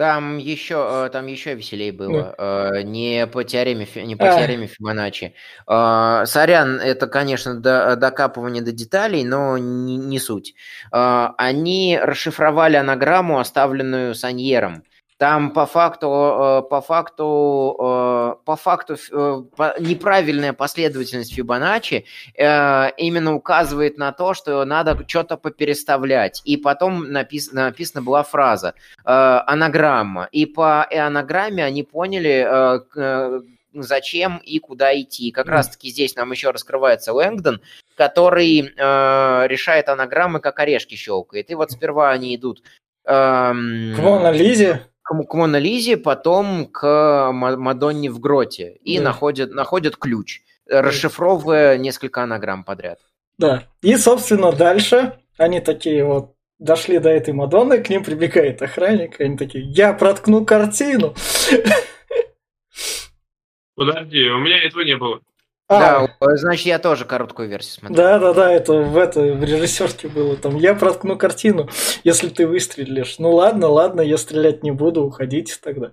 Там еще, э, там еще веселее было. Да. Не по теореме, не по а. теореме Фибоначчи. Сорян, это, конечно, до, докапывание до деталей, но не, не суть. Они расшифровали анаграмму, оставленную Саньером. Там по факту, э, по факту, э, по факту э, неправильная последовательность Фибоначчи именно указывает на то, что надо что-то попереставлять. И потом написана, написана была фраза анаграмма. И по анаграмме они поняли, зачем и куда идти. Как mm. раз-таки здесь нам еще раскрывается Лэнгдон, который э, решает анаграммы, как орешки щелкает. И вот сперва они идут... Эм, к Мона Лизе? К, Мона Лизе, потом к Мадонне в гроте и да. находят, находят ключ, расшифровывая несколько анаграмм подряд. Да. И, собственно, дальше они такие вот дошли до этой Мадонны, к ним прибегает охранник, и они такие, я проткну картину. Подожди, у меня этого не было. А, да, значит, я тоже короткую версию смотрел. Да, да, да, это в это в режиссерке было. Там я проткну картину, если ты выстрелишь. Ну ладно, ладно, я стрелять не буду, уходите тогда.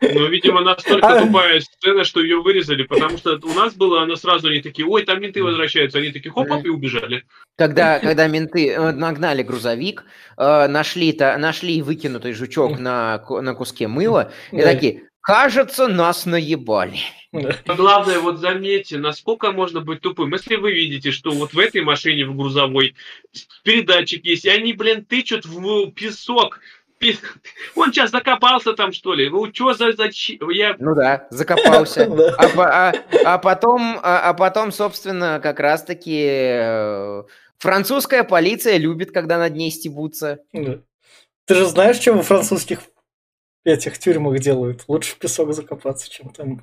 Ну, видимо, настолько а... тупая сцена, что ее вырезали, потому что у нас было, она сразу они такие, ой, там менты возвращаются, они такие, хоп, и убежали. Когда, когда менты э, нагнали грузовик, э, нашли, то, нашли выкинутый жучок на, на куске мыла, и такие, кажется, нас наебали. Главное, вот заметьте, насколько можно быть тупым. Если вы видите, что вот в этой машине, в грузовой, передатчик есть, и они, блин, тычут в песок, он сейчас закопался там, что ли? Ну, что за... зачем? Я... Ну да, закопался. А, а, а, потом, а, а потом, собственно, как раз-таки э, французская полиция любит, когда над ней стебутся. Ты же знаешь, чем у французских этих тюрьмах делают. Лучше в песок закопаться, чем там.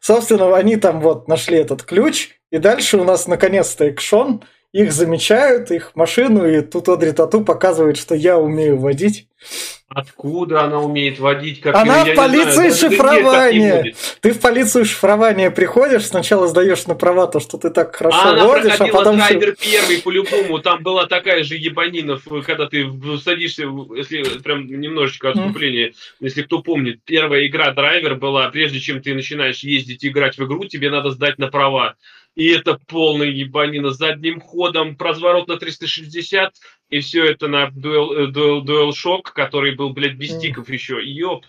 Собственно, они там вот нашли этот ключ, и дальше у нас наконец-то экшон – их замечают, их машину, и тут Одри Тату показывает, что я умею водить. Откуда она умеет водить? Как она в полицию шифрования. Ты в полицию шифрования приходишь, сначала сдаешь на права то, что ты так хорошо она водишь, а потом... драйвер первый по-любому, там была такая же ебанина, когда ты садишься, если прям немножечко отступление, mm. если кто помнит, первая игра драйвер была, прежде чем ты начинаешь ездить и играть в игру, тебе надо сдать на права. И это полная ебанина задним ходом, разворот на 360, и все это на Dual, Dual, DualShock, который был, блядь, без стиков еще. Ёп.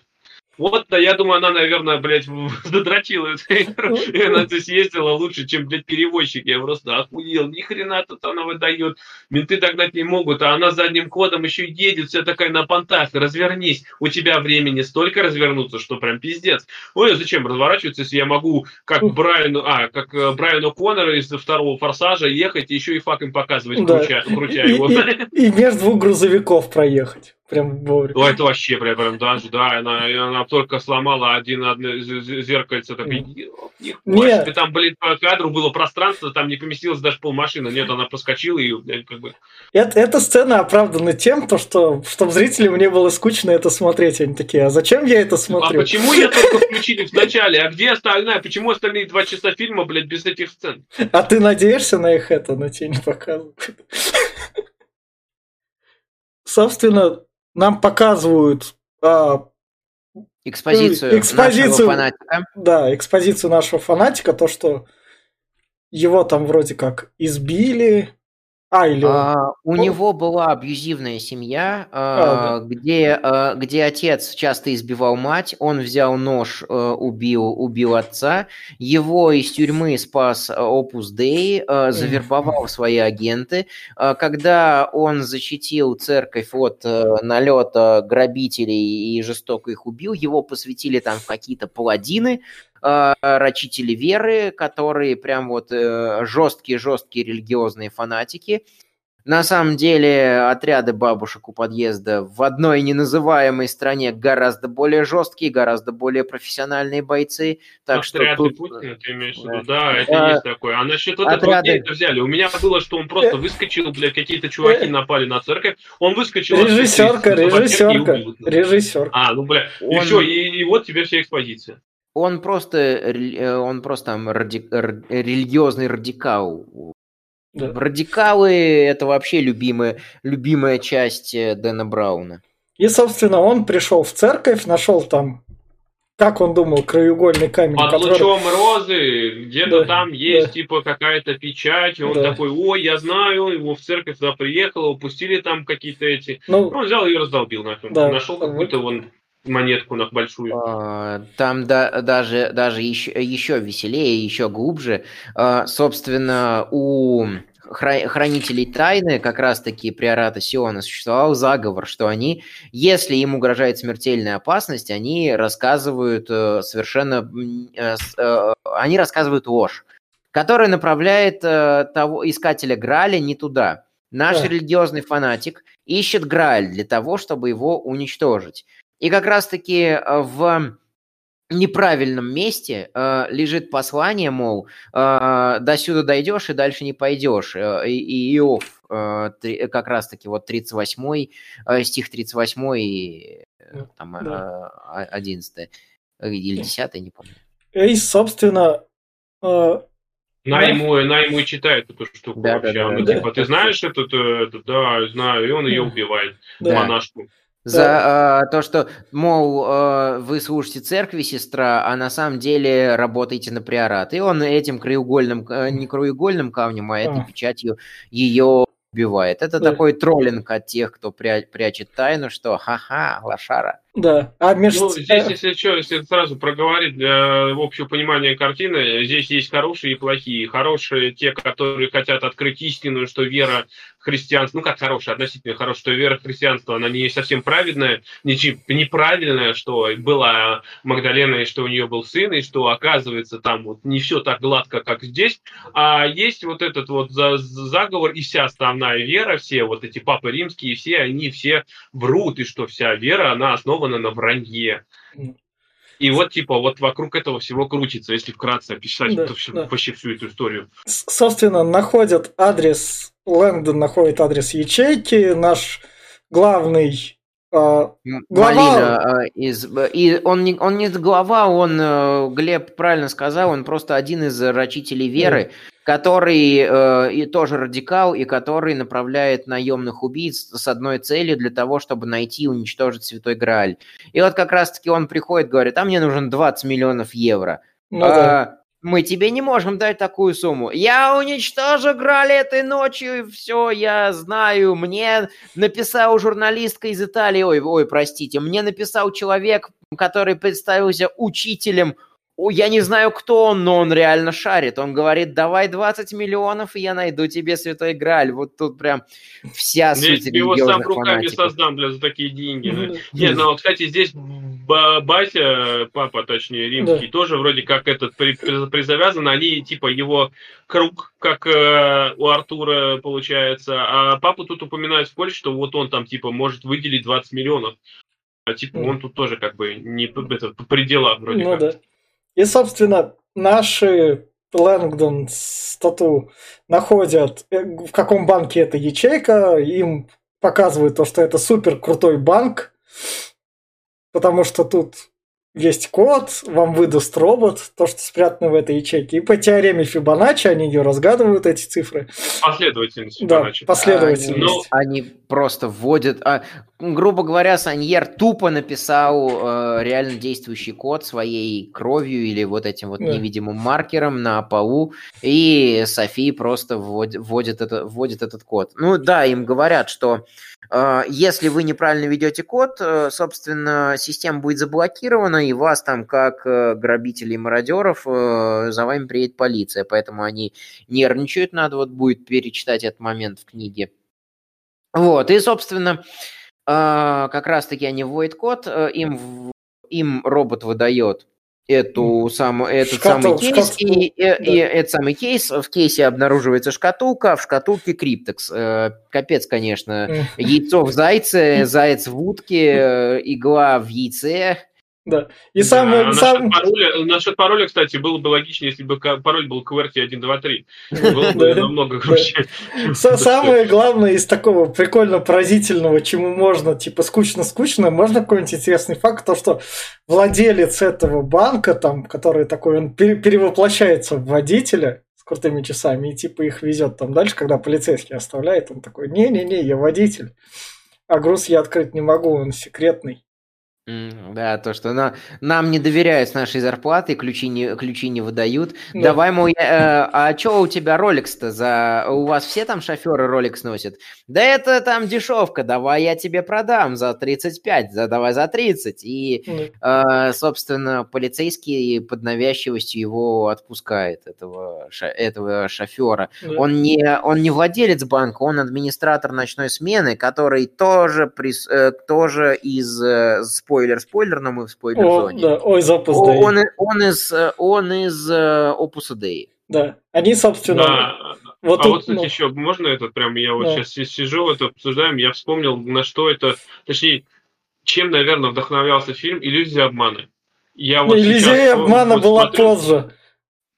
Вот, да, я думаю, она, наверное, блядь, задрочила эту игру. И она здесь ездила лучше, чем, блядь, перевозчик. Я просто охуел. Ни хрена тут она выдает. Менты догнать не могут, а она задним ходом еще едет, вся такая на понтах. Развернись. У тебя времени столько развернуться, что прям пиздец. Ой, а зачем разворачиваться, если я могу, как Брайану, а, как э, Брайану Коннору из второго форсажа ехать и еще и факом показывать, да. крутя и, его. И, и, и между двух грузовиков проехать. Прям вовремя. Ну, это вообще прям, прям даже, да, она, она только сломала один одно зеркальце, так Нет. там, блин, по кадру было пространство, там не поместилось даже полмашины. Нет, она проскочила и, как бы... Это, эта сцена оправдана тем, то, что, чтобы зрителям не было скучно это смотреть. Они такие, а зачем я это смотрю? А почему я только включили в начале? А где остальная? Почему остальные два часа фильма, блядь, без этих сцен? А ты надеешься на их это, но тебе не показывают? Собственно, нам показывают а, экспозицию, экспозицию нашего фанатика. Да, экспозицию нашего фанатика, то, что его там вроде как избили, а, или а, у он... него была абьюзивная семья, а, а, да. где, а, где отец часто избивал мать, он взял нож, а, убил, убил отца, его из тюрьмы спас Опус Дей, а, завербовал свои агенты. А, когда он защитил церковь от а, налета грабителей и жестоко их убил, его посвятили там в какие-то паладины, рачители веры, которые прям вот жесткие-жесткие э, религиозные фанатики. На самом деле отряды бабушек у подъезда в одной неназываемой стране гораздо более жесткие, гораздо более профессиональные бойцы. Так отряды что тут... Путина, ты имеешь в виду? Да, это а, есть такое. А насчет вот отряды... этого взяли? У меня было, что он просто э, выскочил, бля, какие-то чуваки э, напали на церковь, он выскочил... Режиссерка, режиссерка, режиссер. А, ну, бля, он... и все, и, и вот тебе вся экспозиция он просто, э, он просто там ради, религиозный радикал. Да. Радикалы – это вообще любимая, любимая часть э, Дэна Брауна. И, собственно, он пришел в церковь, нашел там, как он думал, краеугольный камень. Под который... лучом розы, где-то да, там есть да. типа какая-то печать, и он да. такой, ой, я знаю, его в церковь туда приехал, упустили там какие-то эти. Ну, он взял и раздолбил нахрен. Да. Нашел какую-то вон монетку на большую. А, там да, даже, даже еще, еще веселее, еще глубже. А, собственно, у хранителей тайны, как раз-таки приората Сиона, существовал заговор, что они, если им угрожает смертельная опасность, они рассказывают э, совершенно... Э, э, они рассказывают ложь, которая направляет того искателя Граля не туда. Наш да. религиозный фанатик ищет Грааль для того, чтобы его уничтожить. И как раз-таки э, в неправильном месте э, лежит послание, мол, э, до сюда дойдешь и дальше не пойдешь. Э, и Иов, э, три, как раз-таки вот 38 э, стих 38 и э, там, да. э, 11 или 10 не помню. И, собственно, э, на ему, на ему и читает эту штуку да, вообще. Да, да, да, типа, да. ты знаешь этот, этот, да, знаю, и он ее убивает, да. монашку. За э, то, что, мол, э, вы служите церкви, сестра, а на самом деле работаете на приорат. И он этим краеугольным, э, не краеугольным камнем, а этой печатью ее убивает. Это такой троллинг от тех, кто пря- прячет тайну, что ха-ха, лошара. Да. А между... Ну, здесь, если что, если сразу проговорить для общего понимания картины, здесь есть хорошие и плохие. Хорошие те, которые хотят открыть истину, что вера христианство, ну как хорошая, относительно хорошая, что вера христианства, она не совсем праведная, не неправильная, что была Магдалена, и что у нее был сын, и что оказывается там вот не все так гладко, как здесь, а есть вот этот вот заговор, и вся основная вера, все вот эти папы римские, все они все врут, и что вся вера, она основана на вранье. И вот, типа, вот вокруг этого всего крутится, если вкратце описать да, всю, да. вообще всю эту историю. Собственно, находят адрес, Лэнгдон находит адрес ячейки, наш главный Uh, глава... Малина, из, и он не, он не глава, он, э, Глеб правильно сказал, он просто один из рачителей веры, mm. Который э, и тоже радикал, и который направляет наемных убийц с одной целью для того, чтобы найти и уничтожить Святой Грааль. И вот как раз-таки он приходит, говорит, а мне нужен 20 миллионов евро. Ну, а, да мы тебе не можем дать такую сумму. Я уничтожу Грали этой ночью, и все, я знаю. Мне написал журналистка из Италии, ой, ой, простите, мне написал человек, который представился учителем я не знаю, кто он, но он реально шарит. Он говорит, давай 20 миллионов, и я найду тебе Святой Грааль. Вот тут прям вся здесь суть его сам руками фанатиков. создам, бля, за такие деньги. Mm-hmm. Нет, ну, кстати, здесь батя, папа, точнее, римский, да. тоже вроде как этот при, при, призавязан. Они, типа, его круг, как э, у Артура получается. А папу тут упоминают в Польше, что вот он там, типа, может выделить 20 миллионов. А, типа, mm. он тут тоже как бы не это, по пределам вроде ну, как. Да. И, собственно, наши Лэнгдон стату находят, э, в каком банке эта ячейка, им показывают то, что это супер крутой банк, потому что тут есть код, вам выдаст робот, то, что спрятано в этой ячейке. И по теореме Фибоначчи они ее разгадывают, эти цифры. Последовательность Фибоначчи. Да, последовательность. Они, они просто вводят... А, грубо говоря, Саньер тупо написал э, реально действующий код своей кровью или вот этим вот Да. невидимым маркером на полу, и Софи просто вводит, вводит, это, вводит этот код. Ну да, им говорят, что если вы неправильно ведете код, э, собственно, система будет заблокирована, и вас там, как э, грабителей и мародеров, э, за вами приедет полиция. Поэтому они нервничают, надо вот будет перечитать этот момент в книге. Вот, и, собственно, а, как раз-таки они вводят код, им, им робот выдает эту самую, этот Шкатул- самый кейс, шкатул- и, и- и да. этот самый кейс, в кейсе обнаруживается шкатулка, а в шкатулке криптекс. Э, Капец, конечно. Яйцо в зайце, заяц в утке, э, игла в яйце. Да. И самое, насчет, сам- пароля, насчет пароля, кстати, было бы логичнее, если бы пароль был QWERTY123. Было бы намного круче. Са- Самое главное из такого прикольно поразительного, чему можно, типа, скучно-скучно, можно какой-нибудь интересный факт, то, что владелец этого банка, там, который такой, он пере- перевоплощается в водителя с крутыми часами и, типа, их везет там дальше, когда полицейский оставляет, он такой, не-не-не, я водитель, а груз я открыть не могу, он секретный. Да, то, что на- нам не доверяют с нашей зарплаты, ключи не, ключи не выдают. Да. Давай, мол, э, а что у тебя Rolex-то за... У вас все там шоферы Rolex носят? Да это там дешевка, давай я тебе продам за 35, за, давай за 30. И, э, собственно, полицейский под навязчивостью его отпускает, этого, ша- этого шофера. да. Он не, он не владелец банка, он администратор ночной смены, который тоже, прис- э, тоже из э, спойлер-спойлер, но мы в спойлер-зоне. да, ой, запуск, да. Он, и- он из, э, он из э, Opus Dei. Да. Они, собственно, Да. вот а тут, вот, кстати, ну, еще, можно этот прям, я вот Да. сейчас си- сижу, это обсуждаем, я вспомнил, на что это, точнее, чем, наверное, вдохновлялся фильм «Иллюзия обмана». Я вот Иллюзия сейчас, обмана вот была смотрю, позже.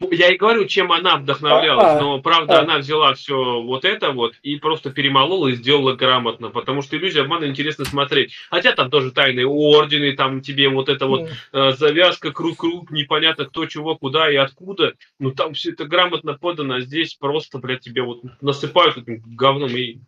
Я и говорю, чем она вдохновлялась, А, а, но правда а. она взяла все вот это вот и просто перемолола и сделала грамотно, потому что иллюзия обмана интересно смотреть. Хотя там тоже тайные ордены, там тебе вот это вот э, завязка, круг-круг, непонятно кто, чего, куда и откуда. Ну там все это грамотно подано, а здесь просто, блядь, тебе вот насыпают этим говном и...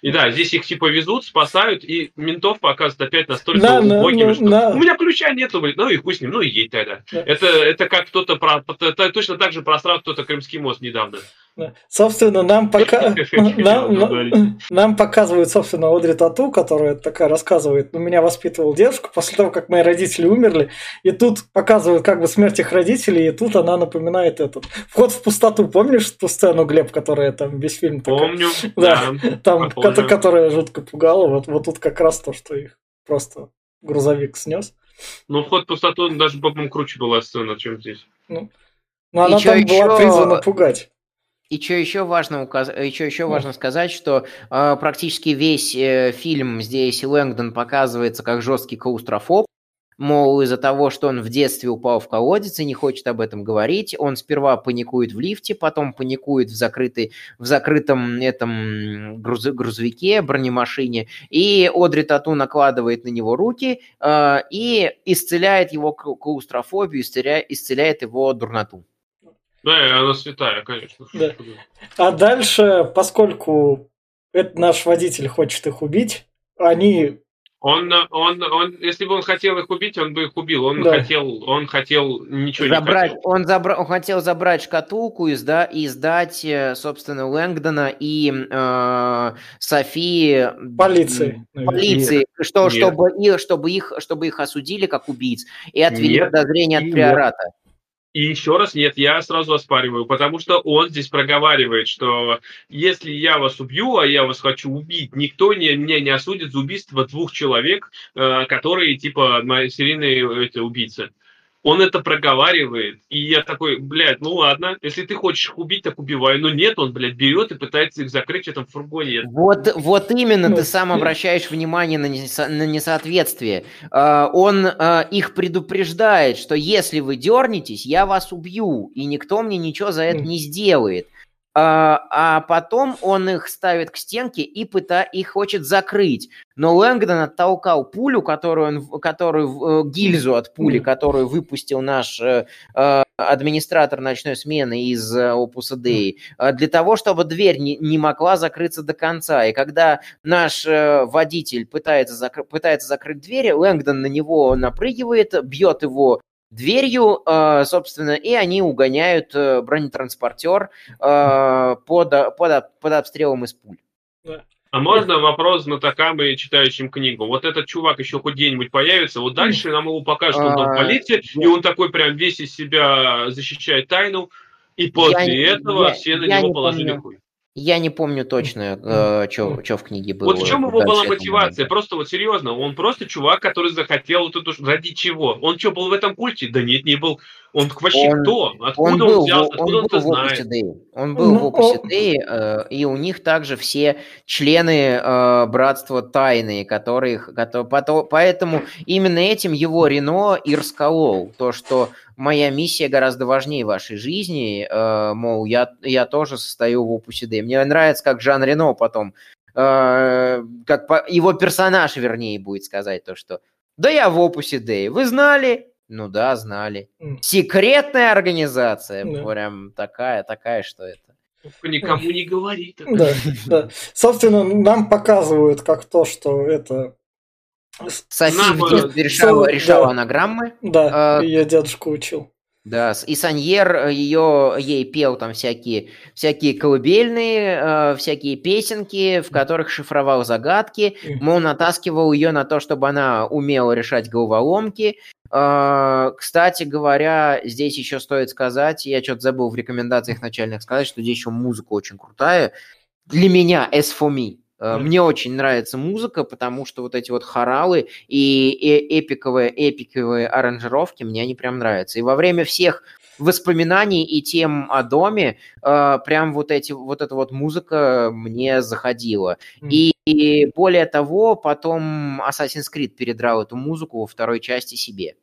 И да, здесь их типа везут, спасают, и ментов показывают опять настолько На, на, убогими, на, что на. у меня ключа нету, блядь, ну и хуй с ним, ну и едь тогда. Да. Это, это как кто-то, про, это точно так же просрал кто-то Крымский мост недавно. Собственно, нам пока нам, нам- показывают, собственно, Одри Тату, которая такая рассказывает, ну, меня воспитывал дедушка после того, как мои родители умерли, и тут показывают как бы смерть их родителей, и тут она напоминает этот вход в пустоту. Помнишь ту сцену, Глеб, которая там весь фильм такая? Помню, Да. да. Там, помню. ко- которая жутко пугала, вот, вот тут как раз то, что их просто грузовик снес. Ну, вход в пустоту даже, по-моему, круче была сцена, чем здесь. Но она И чё там была призвана пугать. И что еще важно, указ... еще, еще важно сказать, что э, практически весь э, фильм здесь Лэнгдон показывается как жесткий клаустрофоб. Мол, из-за того, что он в детстве упал в колодец и не хочет об этом говорить, он сперва паникует в лифте, потом паникует в, закрытой, в закрытом этом груз- грузовике, бронемашине, и Одри Тату накладывает на него руки э, и исцеляет его клаустрофобию, исцеля- исцеляет его дурноту. Да, и она святая, конечно. Да. А дальше, поскольку это наш водитель хочет их убить, они Он, он, он, если бы он хотел их убить, он бы их убил. Он Да. хотел, он хотел ничего забрать, не хотел. он, забра- он хотел забрать шкатулку и, сда- и сдать, э, собственно, Лэнгдона и э, Софии полиции. полиции, что, Нет. чтобы, их, чтобы, их, чтобы их осудили как убийц и отвели Нет. подозрения от Нет. приората. И еще раз, нет, я сразу оспариваю, потому что он здесь проговаривает, что если я вас убью, а я вас хочу убить, никто не, меня не осудит за убийство двух человек, э, которые типа мои серийные эти, убийцы. Он это проговаривает, и я такой, блядь, ну ладно, если ты хочешь их убить, так убивай. Но нет, он, блядь, берет и пытается их закрыть в этом фургоне. Вот, вот именно Ну, ты сам обращаешь внимание на, несо- на несоответствие. А, Он а, их предупреждает, что если вы дернетесь, я вас убью, и никто мне ничего за это не сделает. А, а потом он их ставит к стенке и, пыта, и хочет закрыть. Но Лэнгдон оттолкал пулю, которую, он, которую э, гильзу от пули, которую выпустил наш э, э, администратор ночной смены из Opus Dei, для того, чтобы дверь не, не могла закрыться до конца. И когда наш водитель пытается, закры, пытается закрыть дверь, Лэнгдон на него напрыгивает, бьет его дверью, собственно, и они угоняют бронетранспортер под, под, под обстрелом из пуль. А можно вопрос знатокам и читающим книгу? Вот этот чувак еще хоть где-нибудь появится, вот дальше нам его покажут, что он в а, полиции, и он такой прям весь из себя защищает тайну, и после этого все на него положили хуй. Я не помню точно, э, что в книге было. Вот в чем его была мотивация? Просто вот серьезно, он просто чувак, который захотел вот эту... Ради чего? Он что, был в этом культе? Да нет, не был. Он вообще он, кто? Откуда он, был, он взялся? Откуда он, он это знает? Он был ну, в Opus Dei, э, и у них также все члены э, Братства Тайны, которые, которые... Поэтому именно этим его Рено и расколол. То, что моя миссия гораздо важнее вашей жизни, э, мол, я, я тоже состою в Opus Dei. Мне нравится, как Жан Рено потом, э, как по, его персонаж, вернее, будет сказать то, что «Да я в Opus Dei, вы знали?» Ну да, знали. Секретная организация, да. прям такая, такая, что это. Никому не говорит. Да, да. Собственно, нам показывают как то, что это Софи в детстве решала, решала да. анаграммы. Да, а, я дедушку учил. Да, и Саньер э, ее, ей пел там всякие, всякие колыбельные, э, всякие песенки, в которых шифровал загадки, мол, натаскивал ее на то, чтобы она умела решать головоломки. Э, кстати говоря, здесь еще стоит сказать, я что-то забыл в рекомендациях начальных сказать, что здесь еще музыка очень крутая. Для меня, as for me. Mm. Мне очень нравится музыка, потому что вот эти вот хоралы и, и эпиковые, эпиковые аранжировки мне они прям нравятся. И во время всех воспоминаний и тем о доме э, прям вот эти вот эта вот музыка мне заходила. И, и более того, потом Assassin's Creed передрал эту музыку во второй части себе.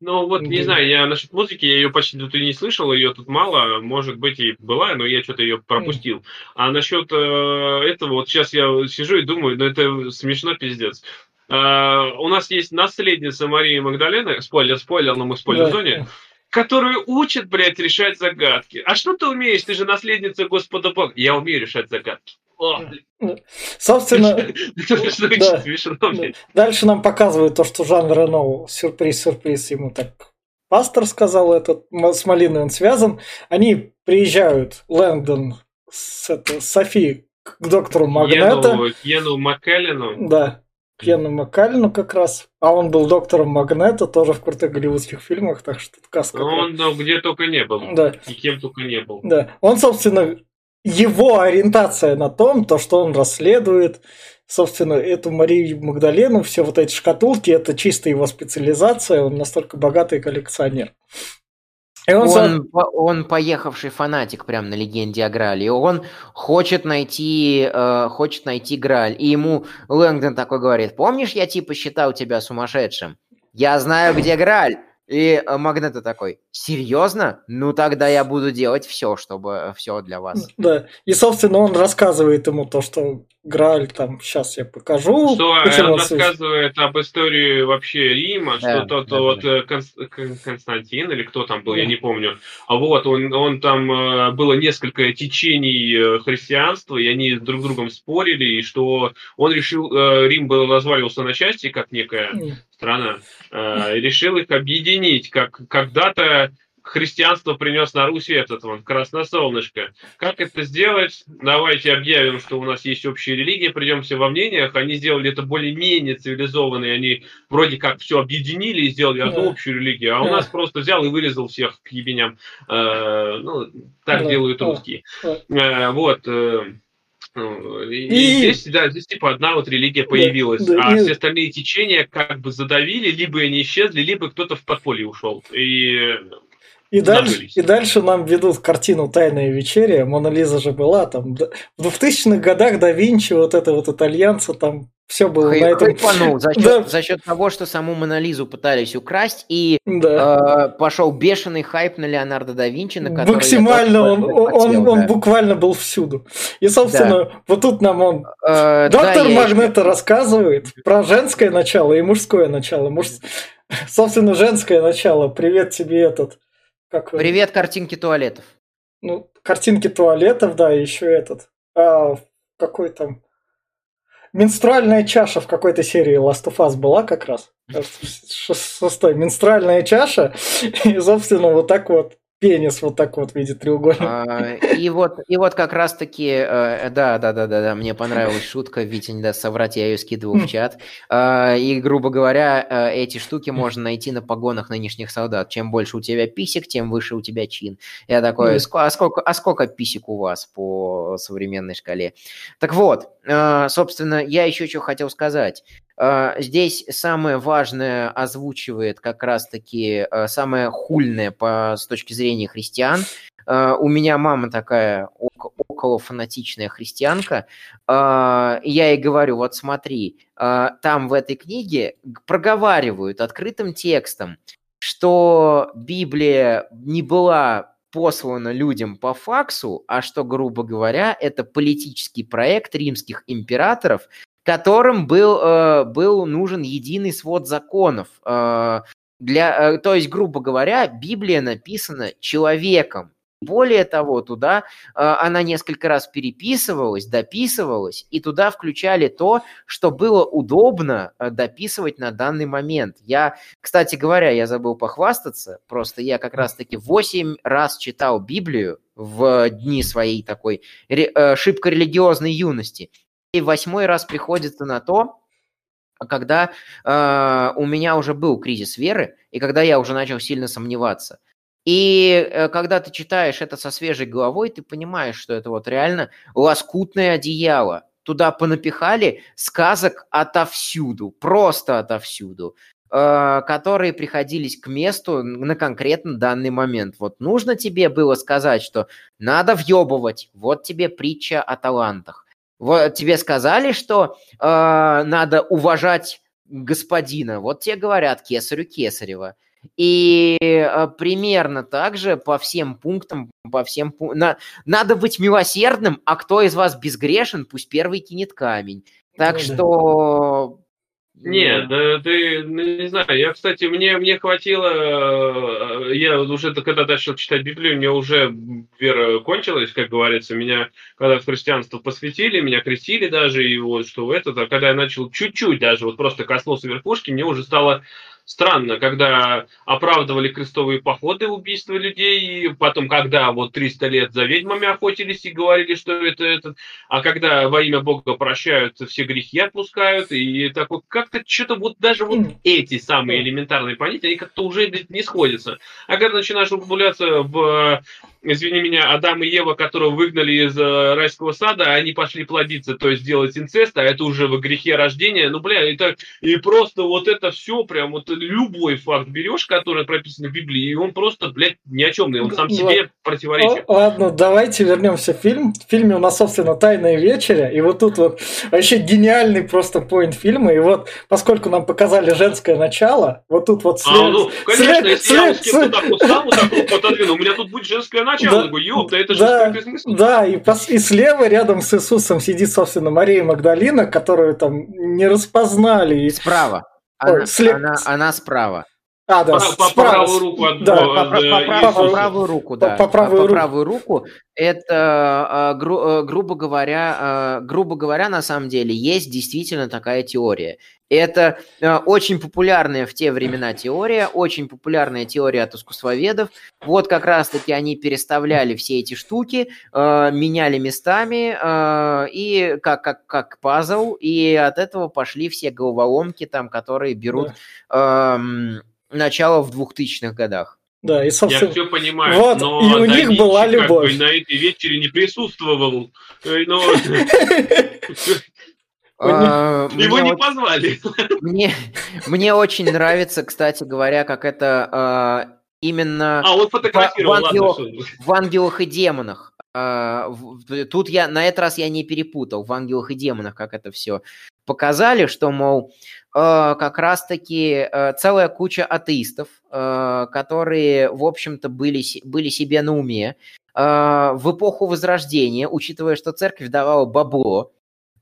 Ну вот, не знаю, я насчет музыки, я ее почти тут и не слышал, ее тут мало, может быть и была, но я что-то ее пропустил. А насчет э, этого, вот сейчас я сижу и думаю, ну это смешно пиздец. Э, у нас есть наследница Марии Магдалины, спойлер, спойлер, но мы в спойлер-зоне, да. Которая учит, блядь, решать загадки. А что ты умеешь? Ты же наследница Господа Бога. Я умею решать загадки. Собственно, да, дальше нам показывают то, что Жан Рено, сюрприз-сюрприз, ему так пастор сказал, этот с малиной он связан. Они приезжают, Лэнгдон с, это, Софи к доктору Магнета. Кену Маккеллену. Да, Кену Маккалину как раз. А он был доктором Магнета, тоже в крутых голливудских фильмах, так что каска. Он ну, где только не был. Да. И кем только не был. Да. Он, собственно, его ориентация на том, то, что он расследует, собственно, эту Марию Магдалену, все вот эти шкатулки, это чисто его специализация, он настолько богатый коллекционер. И он, он, он поехавший фанатик прям на легенде о Грале. И он хочет найти, э, хочет найти Граль. И ему Лэнгдон такой говорит, помнишь, я типа считал тебя сумасшедшим? Я знаю, где Граль. И э, Магнета такой, серьезно? Ну тогда я буду делать все, чтобы э, все для вас. Да. И, собственно, он рассказывает ему то, что Грааль там, сейчас я покажу. Что он рассказывает об истории вообще Рима, да, что тот да, вот да. Э, Константин или кто там был, да. я не помню. А вот он, он там было несколько течений христианства, и они друг с другом спорили, и что он решил, Рим был разваливался на части, как некая страна, и решил их объединить как когда-то христианство принес на Руси этот вот красносолнышко. Как это сделать? Давайте объявим, что у нас есть общая религия, придем все во мнениях. Они сделали это более-менее цивилизованные, они вроде как все объединили и сделали одну да. общую религию, а у нас просто взял и вырезал всех к ебеням. Э, ну, так да. делают русские. Э, вот. Э, ну, и, и здесь, да, здесь типа одна вот религия появилась, да, да, а и... все остальные течения как бы задавили, либо они исчезли, либо кто-то в подполье ушел. И и дальше, и дальше нам ведут картину «Тайная вечеря». Мона Лиза же была там. В 2000-х годах да Винчи, вот это вот итальянца там Все было Хай- на этом. хайпанул за счет, Да. за счет того, что саму Монолизу пытались украсть, и Да. э, пошел бешеный хайп на Леонардо да Винчи, на который я Максимально он, хотел, он, он да. буквально был всюду. И, собственно, вот тут нам он Э, да, Доктор я Магнета рассказывает про женское начало и мужское начало. Муж... Собственно, женское начало. Привет тебе этот. Как? Привет, картинки туалетов. Ну, картинки туалетов, да, и еще этот. А, какой там. Менструальная чаша в какой-то серии Last of Us была как раз. Шестой. Менструальная чаша. И, собственно, вот так вот пенис вот так вот в виде треугольника. А, И вот, и вот как раз-таки, э, да, да, да, да, да, мне понравилась шутка, Витя не даст соврать, я ее скидывал в чат. А, И, грубо говоря, э, эти штуки можно найти на погонах нынешних солдат. Чем больше у тебя писек, тем выше у тебя чин. Я такой, Мгм. «Ско- а сколько, а сколько писек у вас по современной шкале? Так вот, э, собственно, я еще что хотел сказать. Э, Здесь самое важное озвучивает как раз-таки э, самое хульное по, с точки зрения христиан. Э, У меня мама такая око- около фанатичная христианка. Я ей говорю, вот смотри, там в этой книге проговаривают открытым текстом, что Библия не была послана людям по факсу, а что, грубо говоря, это политический проект римских императоров, которым был, э, был нужен единый свод законов. Э, для, э, то есть, грубо говоря, Библия написана человеком. Более того, туда она несколько раз переписывалась, дописывалась, и туда включали то, что было удобно дописывать на данный момент. Я, кстати говоря, я забыл похвастаться, просто я как раз-таки 8 раз читал Библию в дни своей такой шибко религиозной юности. И восьмой раз приходится на то, когда э, у меня уже был кризис веры, и когда я уже начал сильно сомневаться. И э, когда ты читаешь это со свежей головой, ты понимаешь, что это вот реально лоскутное одеяло. Туда понапихали сказок отовсюду, просто отовсюду, э, которые приходились к месту на конкретно данный момент. Вот нужно тебе было сказать, что надо въебывать, вот тебе притча о талантах. Вот тебе сказали, что э, надо уважать господина. Вот тебе говорят кесарю кесарева. И э, примерно так же по всем пунктам, по всем пу- на- надо быть милосердным, а кто из вас безгрешен, пусть первый кинет камень. Так Ну что Нет, да, ты, ну, не знаю, я, кстати, мне, мне хватило, э, я уже когда начал читать Библию, мне уже вера кончилась, как говорится, меня, когда в христианство посвятили, меня крестили даже, и вот что в этот, а когда я начал чуть-чуть даже, вот просто коснулся верхушки, мне уже стало странно, когда оправдывали крестовые походы, убийства людей, и потом, когда вот 300 лет за ведьмами охотились и говорили, что это этот, а когда во имя Бога прощают, все грехи отпускают, и такой, как-то что-то вот даже вот эти самые элементарные понятия, они как-то уже не сходятся. А когда начинаешь углубляться в, извини меня, Адам и Ева, которого выгнали из э, райского сада, они пошли плодиться, то есть делать инцест, а это уже в грехе рождения, ну, бля, это, и просто вот это все, прям вот любой факт берешь, который прописан в Библии, и он просто, блядь, ни о чем, он сам Ну, себе противоречит. Ладно, давайте вернемся в фильм. В фильме у нас, собственно, «Тайная вечеря», и вот тут вот вообще гениальный просто поинт фильма, и вот поскольку нам показали женское начало, вот тут вот А, след- ну, конечно, след- если я вот с след- кем-то так вот сам вот так вот отодвину, у меня тут будет женское начало, Да, я говорю, ёпта, это же да, смысла. Да, и, пос- и слева рядом с Иисусом сидит, собственно, Мария Магдалина, которую там не распознали. И- справа. Ой, Она, след- она, она справа. А, да, По, с- по справа, правую руку от да, Бога, По, от, по- э, по правую, по руку, По- да. по правую по руку. правую руку. Это, а, гру- э, грубо говоря, а, грубо говоря, на самом деле есть действительно такая теория. Это э, очень популярная в те времена теория, очень популярная теория от искусствоведов. Вот как раз-таки они переставляли все эти штуки, э, меняли местами э, и как, как, как пазл, и от этого пошли все головоломки, там, которые берут эм, начало в 2000-х годах. Да, и, Я собственно, все понимаю, Вот, но и у Да них была как любовь. бы на этой вечере не присутствовал. Э, но Э, Его мне не вот- позвали. Мне, очень нравится, кстати говоря, как это э, именно А, он фотографировал, в ангелах- ладно, в «Ангелах и демонах». А, тут я на этот раз я не перепутал в ангелах и демонах, как это все показали, что, мол, а, как раз-таки а, целая куча атеистов, которые, в общем-то, были, были себе на уме в эпоху Возрождения, учитывая, что церковь давала бабло,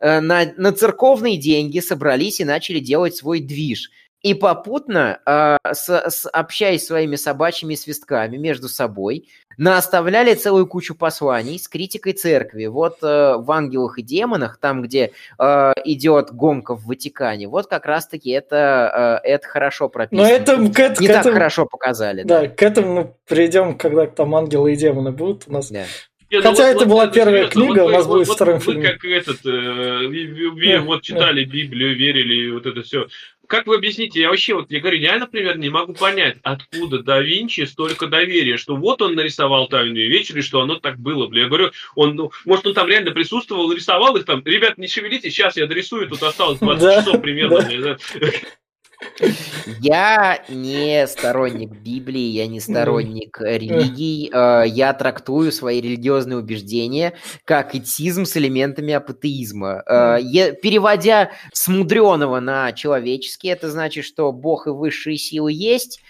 на, на церковные деньги собрались и начали делать свой движ – и попутно, э, с, с, общаясь своими собачьими свистками между собой, наоставляли целую кучу посланий с критикой церкви. Вот э, в «Ангелах и демонах», там, где э, идет гонка в Ватикане, вот как раз-таки это, э, это хорошо прописано. Но это, к, Не к так этому, хорошо показали. Да, да, к этому мы придем, когда там «Ангелы и демоны» будут у нас. Да. Нет, ну Хотя вот, это вот, была это первая серьезно. книга, вот, у нас вот, будет вот, вторым. Вы как этот, э, вот читали Библию, верили, вот это все как вы объясните, я вообще, вот я говорю, я, например, не могу понять, откуда да Винчи столько доверия, что вот он нарисовал «Тайную вечер», и что оно так было. Бля. Я говорю, он, ну, может, он там реально присутствовал, рисовал их там. Ребят, не шевелитесь, сейчас я дорисую, тут осталось 20 часов примерно. Я не сторонник Библии, я не сторонник религий. Э, я трактую свои религиозные убеждения как этизм с элементами апатеизма. Э, переводя с мудреного на человеческий, это значит, что Бог и высшие силы есть,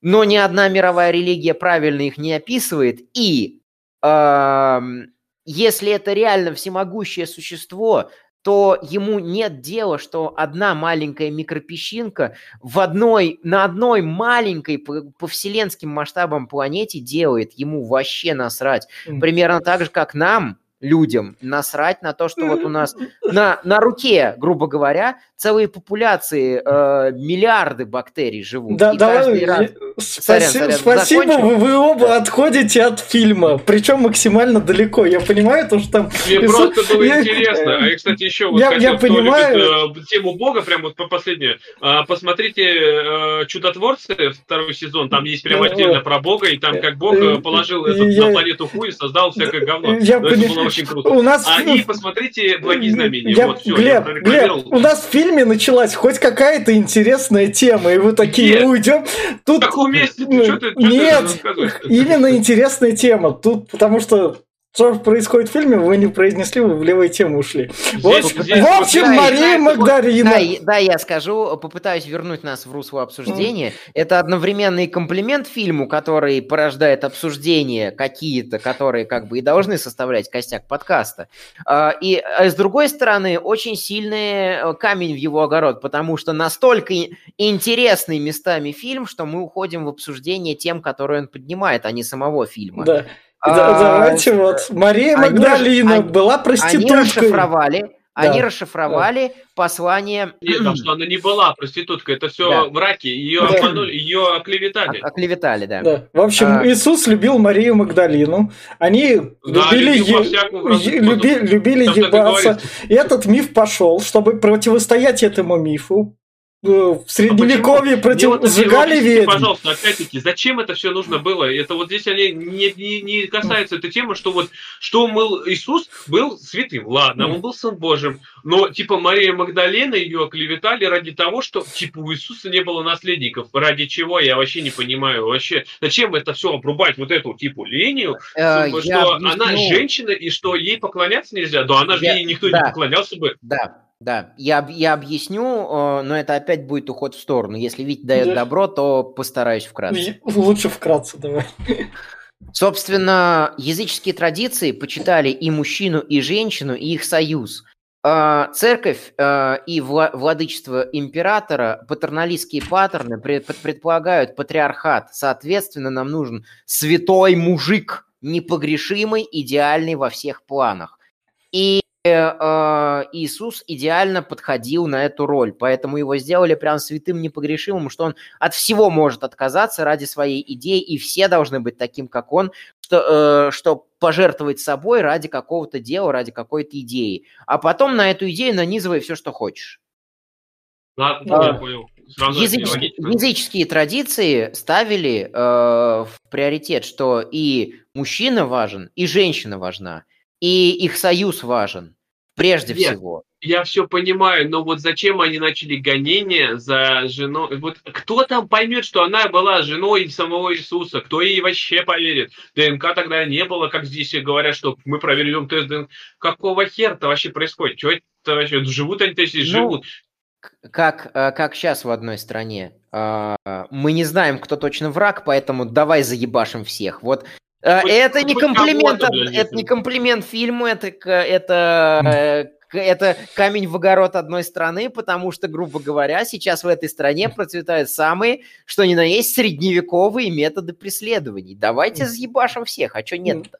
но ни одна мировая религия правильно их не описывает. И эм, если это реально всемогущее существо, то ему нет дела, что одна маленькая микропесчинка в одной, на одной маленькой по, по вселенским масштабам планете делает. Ему вообще насрать. Примерно так же, как нам, людям насрать на то, что вот у нас на, на руке, грубо говоря, целые популяции, э, миллиарды бактерий живут. Да, да, раз... спаси, сорян, сорян, спасибо, вы, вы оба отходите от фильма, причем максимально далеко. Я понимаю, то, что там... Мне просто было я... интересно. А я, кстати, еще вот я, хотел, я понимаю... любит, э, тему Бога, прям вот по последнее. Э, посмотрите э, «Чудотворцы», второй сезон, там есть прям отдельно про Бога, и там как Бог э, положил этот, я... на планету хуй и создал всякое говно. Я, пони очень круто. У нас... А и посмотрите «Благие знамения». Я... Вот, все, Глеб, Глеб, у нас в фильме началась хоть какая-то интересная тема, и вы такие, Нет. уйдем. Тут... В каком месте? Ты, что ты, Нет, что ты именно интересная тема. Тут, потому что что происходит в фильме, вы не произнесли, вы в левую тему ушли. Здесь, в, здесь, в общем, да, Мария Магдарина. Да, да, я скажу, попытаюсь вернуть нас в русло обсуждения. Mm. Это одновременный комплимент фильму, который порождает обсуждения какие-то, которые как бы и должны составлять костяк подкаста. А, и а с другой стороны, очень сильный э, камень в его огород, потому что настолько интересный местами фильм, что мы уходим в обсуждение тем, которые он поднимает, а не самого фильма. Да. А, давайте вот. Мария Магдалина была проституткой. Они расшифровали, они расшифровали да. послание... Нет, потому что она не была проституткой, это все да. враки, ее да. обманули, ее оклеветали. О- оклеветали, да. да. В общем, а... Иисус любил Марию Магдалину, они да, любили, е... люби... любили ебаться. И этот миф пошел, чтобы противостоять этому мифу, в средневековье а против сжигали ведьм. Пожалуйста, опять-таки, зачем это все нужно было? Это вот здесь они не, не, не касаются этой темы, что вот, что мыл Иисус был святым, ладно, он был Сын Божьим, но типа Мария Магдалена ее оклеветали ради того, что типа у Иисуса не было наследников. Ради чего, я вообще не понимаю. Вообще, зачем это все обрубать, вот эту типу линию, э, что она женщина и что ей поклоняться нельзя? Да она же ей никто не поклонялся бы. Да, да, я, я объясню, э, но это опять будет уход в сторону. Если Вить дает да. добро, то постараюсь вкратце. Лучше вкратце давай. Собственно, языческие традиции почитали и мужчину, и женщину, и их союз. А, церковь э, и владычество императора, патерналистские паттерны предполагают патриархат. Соответственно, нам нужен святой мужик, непогрешимый, идеальный во всех планах. И Иисус идеально подходил на эту роль, поэтому его сделали прям святым непогрешимым, что он от всего может отказаться ради своей идеи, и все должны быть таким, как он, что, э, что пожертвовать собой ради какого-то дела, ради какой-то идеи. А потом на эту идею нанизывай все, что хочешь. Ладно, а, я понял. Языческие, языческие традиции ставили э, в приоритет, что и мужчина важен, и женщина важна и их союз важен. Прежде Нет. всего. Я все понимаю, но вот зачем они начали гонение за женой? Вот кто там поймет, что она была женой самого Иисуса? Кто ей вообще поверит? ДНК тогда не было, как здесь говорят, что мы проверим тест ДНК. Какого хера-то вообще происходит? Что это вообще? Живут они здесь, Ну, живут. Как, э, как сейчас в одной стране. А, Мы не знаем, кто точно враг, поэтому давай заебашим всех. Вот Хоть- это не комплимент, это не комплимент фильму, это, это, э, это камень в огород одной страны, потому что, грубо говоря, сейчас в этой стране процветают самые, что ни на есть, средневековые методы преследований. Давайте заебашим всех, а что нет-то?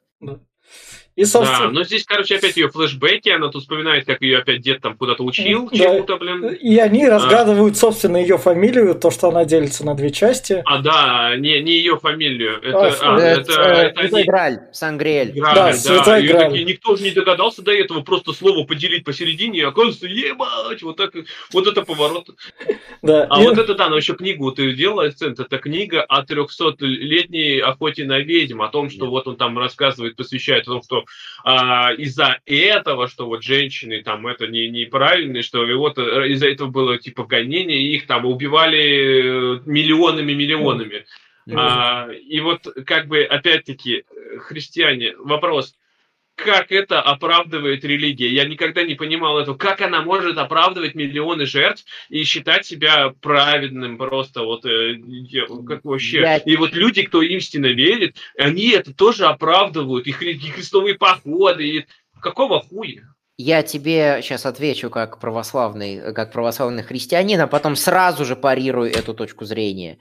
Да. И, Да, собственно, но здесь, короче, опять ее флешбеки, она тут вспоминает, как ее опять дед там куда-то учил Да. чему-то, блин. и они разгадывают, собственно, ее фамилию, то, что она делится на две части. А, да, не, не ее фамилию. Это, А, а, это, э, это Святой они- Грааль, Сангриэль. Грааль, Да, да, Святой и Грааль. такие, никто же не догадался до этого просто слово поделить посередине, и оказывается, ебать, вот так, вот это поворот. Да. А И- вот это, да, но еще книгу ты делала это книга о 300-летней охоте на ведьм, о том, что вот он там рассказывает, посвящает о том, что а, из-за этого, что вот женщины там это не, неправильные, что и вот э, из-за этого было типа гонение, их там убивали э, миллионами-миллионами. Мгм. А, и вот как бы опять-таки э, христиане, вопрос, как это оправдывает религия? Я никогда не понимал этого. Как она может оправдывать миллионы жертв и считать себя праведным просто вот э, как вообще? Я- И вот люди, кто истинно верит, они это тоже оправдывают. И, хри- и крестовые походы. И какого хуя? Я тебе сейчас отвечу как православный, э, как православный христианин, а потом сразу же парирую эту точку зрения.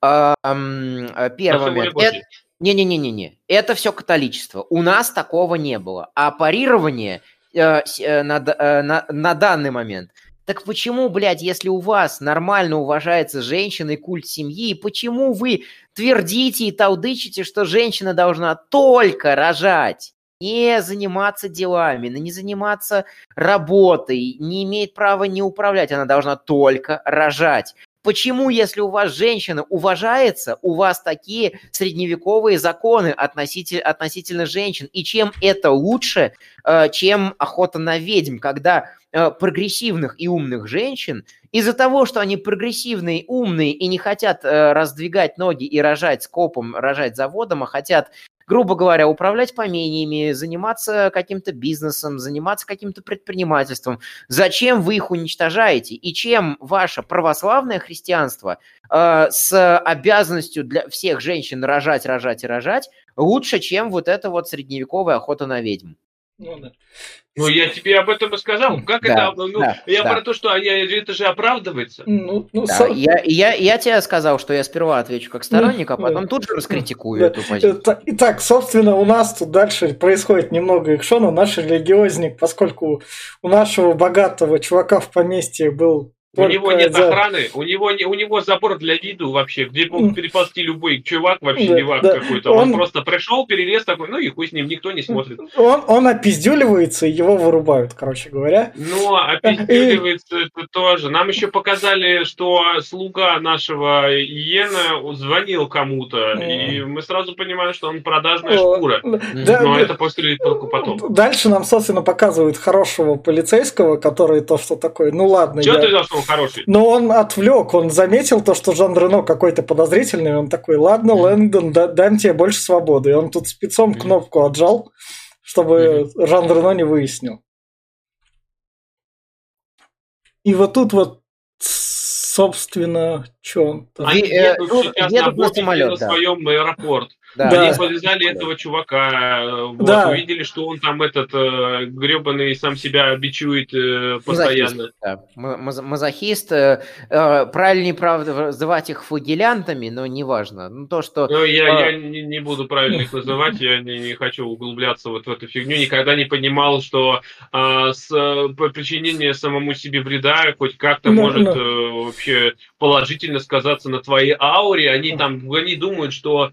А, Первый момент. Это- Не-не-не-не-не. Это все католичество. У нас такого не было. А парирование э, э, на, э, на- на данный момент. Так почему, блядь, если у вас нормально уважается женщина и культ семьи, почему вы твердите и таудычите, что женщина должна только рожать? не заниматься делами, не заниматься работой, не имеет права не управлять, она должна только рожать. Почему, если у вас женщина уважается, у вас такие средневековые законы относитель, относительно женщин? И чем это лучше, э, чем охота на ведьм, когда э, прогрессивных и умных женщин из-за того, что они прогрессивные, умные и не хотят э, раздвигать ноги и рожать скопом, рожать заводом, а хотят грубо говоря, управлять помениями, заниматься каким-то бизнесом, заниматься каким-то предпринимательством. Зачем вы их уничтожаете? И чем ваше православное христианство э, с обязанностью для всех женщин рожать, рожать и рожать лучше, чем вот эта вот средневековая охота на ведьм? Ну, да. Ну, я тебе об этом и сказал. Как Да, это? Ну, да, я да. про то, что а я- это же оправдывается. Ну, ну, Да, со- я, я, я тебе сказал, что я сперва отвечу как сторонник, а да. потом тут же раскритикую Да. эту позицию. Это- Итак, собственно, у нас тут дальше происходит немного экшона. Наш религиозник, поскольку у нашего богатого чувака в поместье был У него только нет за- охраны, у него, не, у него забор для виду вообще, где мог переползти любой чувак, вообще Да, левак да. какой-то. Он... Он- просто пришел, перелез такой, ну и хуй с ним, никто не смотрит. Он, он опиздюливается, и его вырубают, короче говоря. Но опиздюливается это тоже. Нам еще показали, что слуга нашего Иена звонил кому-то, и мы сразу понимаем, что он продажная шкура. Да, Но да. это после только потом. Дальше нам, собственно, показывают хорошего полицейского, который то, что такое, ну ладно, Чего я- ты хороший? Но он отвлек, он заметил то, что Жан Рено какой-то подозрительный, и он такой, ладно, Лэнгдон, да- дам тебе больше свободы. И он тут спецом Мгм. кнопку отжал, чтобы Жан Рено не выяснил. И вот тут вот, собственно, что он там? Они Ви- э, едут сейчас едут на на, самолет, на да. своем аэропорт. Да, Да. Они повязали этого чувака, э, вот, Да. увидели, что он там этот э, гребаный сам себя бичует э, постоянно. Мазохист, да. Маз- Мазохист. э, э, правильнее, правда, называть их флагелянтами, но неважно. Ну, то, что... Но я, А. я не, не буду правильно их называть, я не, не хочу углубляться вот в эту фигню. Никогда не понимал, что с, э, по- причинение самому себе вреда хоть как-то Ну, может ну. э, вообще положительно сказаться на твоей ауре. Они там они думают, что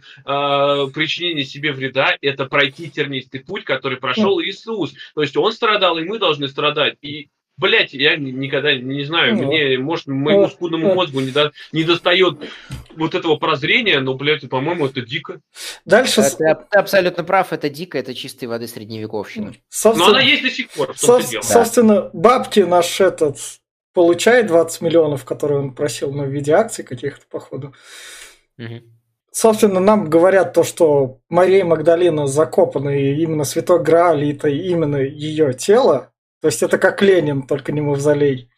а, причинение себе вреда это пройти тернистый путь, который прошел Иисус. То есть он страдал, и мы должны страдать. И Блять, я ни- никогда не знаю, Ну. мне, может, моему Ну. скудному мозгу не, до- не достает вот этого прозрения, но, блядь, по-моему, это дико. Дальше... Ты, ты абсолютно прав, это дико, это чистой воды средневековщина. Собственно... Но она есть до сих пор. Со- собственно, бабки наш этот получает 20 миллионов, которые он просил, но в виде акций каких-то, походу. Угу. Собственно, нам говорят то, что Мария Магдалина закопана, и именно Святой Грааль это именно ее тело. То есть это как Ленин, только не мавзолей.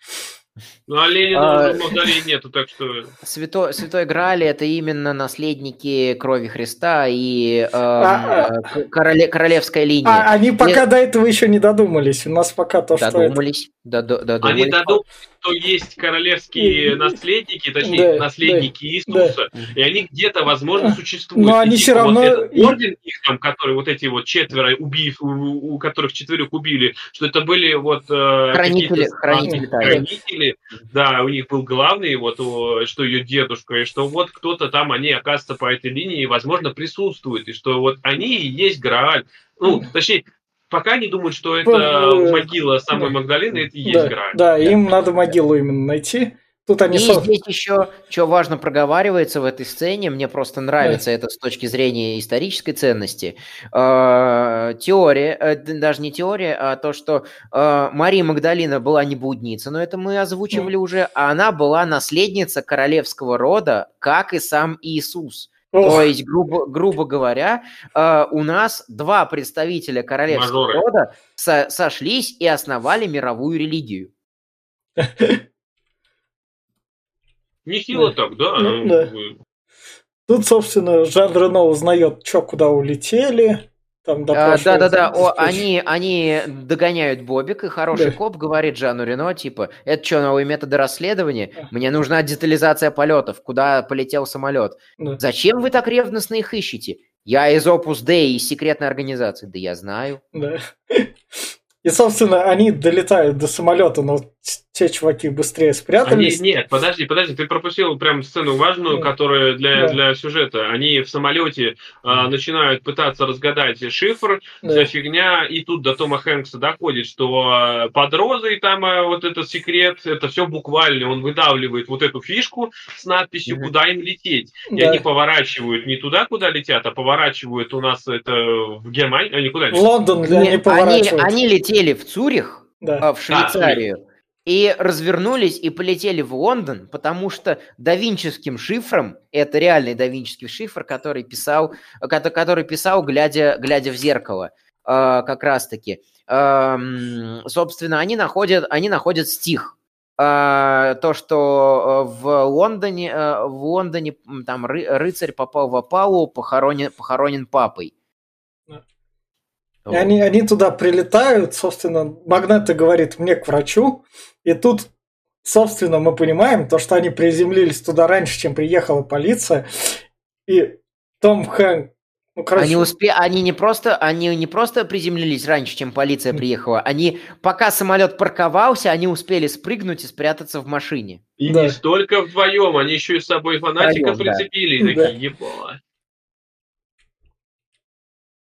Ну, а Ленина а, Мавзолей нету, так что... Святой, Святой Грааль – это именно наследники крови Христа и э, а, короле, королевская линия. А, они пока и... до этого еще не додумались. У нас пока то, додумались, что это... Додумались. Они додумались, что есть королевские наследники, точнее, да, наследники да, Иисуса, да. и они где-то, возможно, существуют. Но они все равно... Вот орден их там, который вот эти вот четверо убийств, у, у которых четверых убили, что это были вот... Э, хранители, хранители, хранители, да, у них был главный, вот, что ее дедушка, и что вот кто-то там, они, оказывается, по этой линии, возможно, присутствуют, и что вот они и есть Грааль. Ну, точнее, пока не думают, что это э, могила самой Магдалины, это и есть да, Грааль. Да, им надо могилу именно найти. Тут они и со... здесь еще, что важно проговаривается в этой сцене, мне просто нравится да. это с точки зрения исторической ценности. Э, теория, э, даже не теория, а то, что э, Мария Магдалина была не блудница, но это мы озвучивали mm. уже, а она была наследница королевского рода, как и сам Иисус. Ох. То есть, грубо, грубо говоря, э, у нас два представителя королевского Мажоры. рода со сошлись и основали мировую религию. Нехило да. так, да? Ну, да. Тут, собственно, Жан Рено узнает, что куда улетели. Там а, да, да, да. О, они, они догоняют Бобик, и хороший да. коп говорит Жану Рено, типа, это что, новые методы расследования? Мне нужна детализация полетов, куда полетел самолет. Да. Зачем вы так ревностно их ищете? Я из Opus Dei, из секретной организации. Да я знаю. Да. И, собственно, они долетают до самолета, но те чуваки быстрее спрятались. Они, нет, подожди, подожди, ты пропустил прям сцену важную, да. которая для, да. для сюжета. Они в самолете а, начинают пытаться разгадать шифр, да. вся фигня, и тут до Тома Хэнкса доходит, что а, под розой там а, вот этот секрет, это все буквально, он выдавливает вот эту фишку с надписью, mm куда им лететь. И да. они поворачивают не туда, куда летят, а поворачивают у нас это в Германию, они куда? В Лондон, да, они поворачивают. Они, они летели в Цюрих, да. в Швейцарию. Да, и развернулись и полетели в Лондон, потому что давинческим шифром, это реальный давинческий шифр, который писал, который писал глядя, глядя в зеркало, э, как раз-таки. Э, собственно, они находят, они находят стих. Э, то, что в Лондоне, в Лондоне там ры, рыцарь попал в опалу, похоронен, похоронен папой. И они, они туда прилетают, собственно, Магнета говорит мне к врачу, и тут, собственно, мы понимаем то, что они приземлились туда раньше, чем приехала полиция, и Том Хэнк ну, короче... Они, успе... они, не просто... они не просто приземлились раньше, чем полиция приехала, они, пока самолет парковался, они успели спрыгнуть и спрятаться в машине. И да. не столько вдвоем, они еще и с собой фанатика Вдвоем, прицепили. Да. И такие, да. ебало.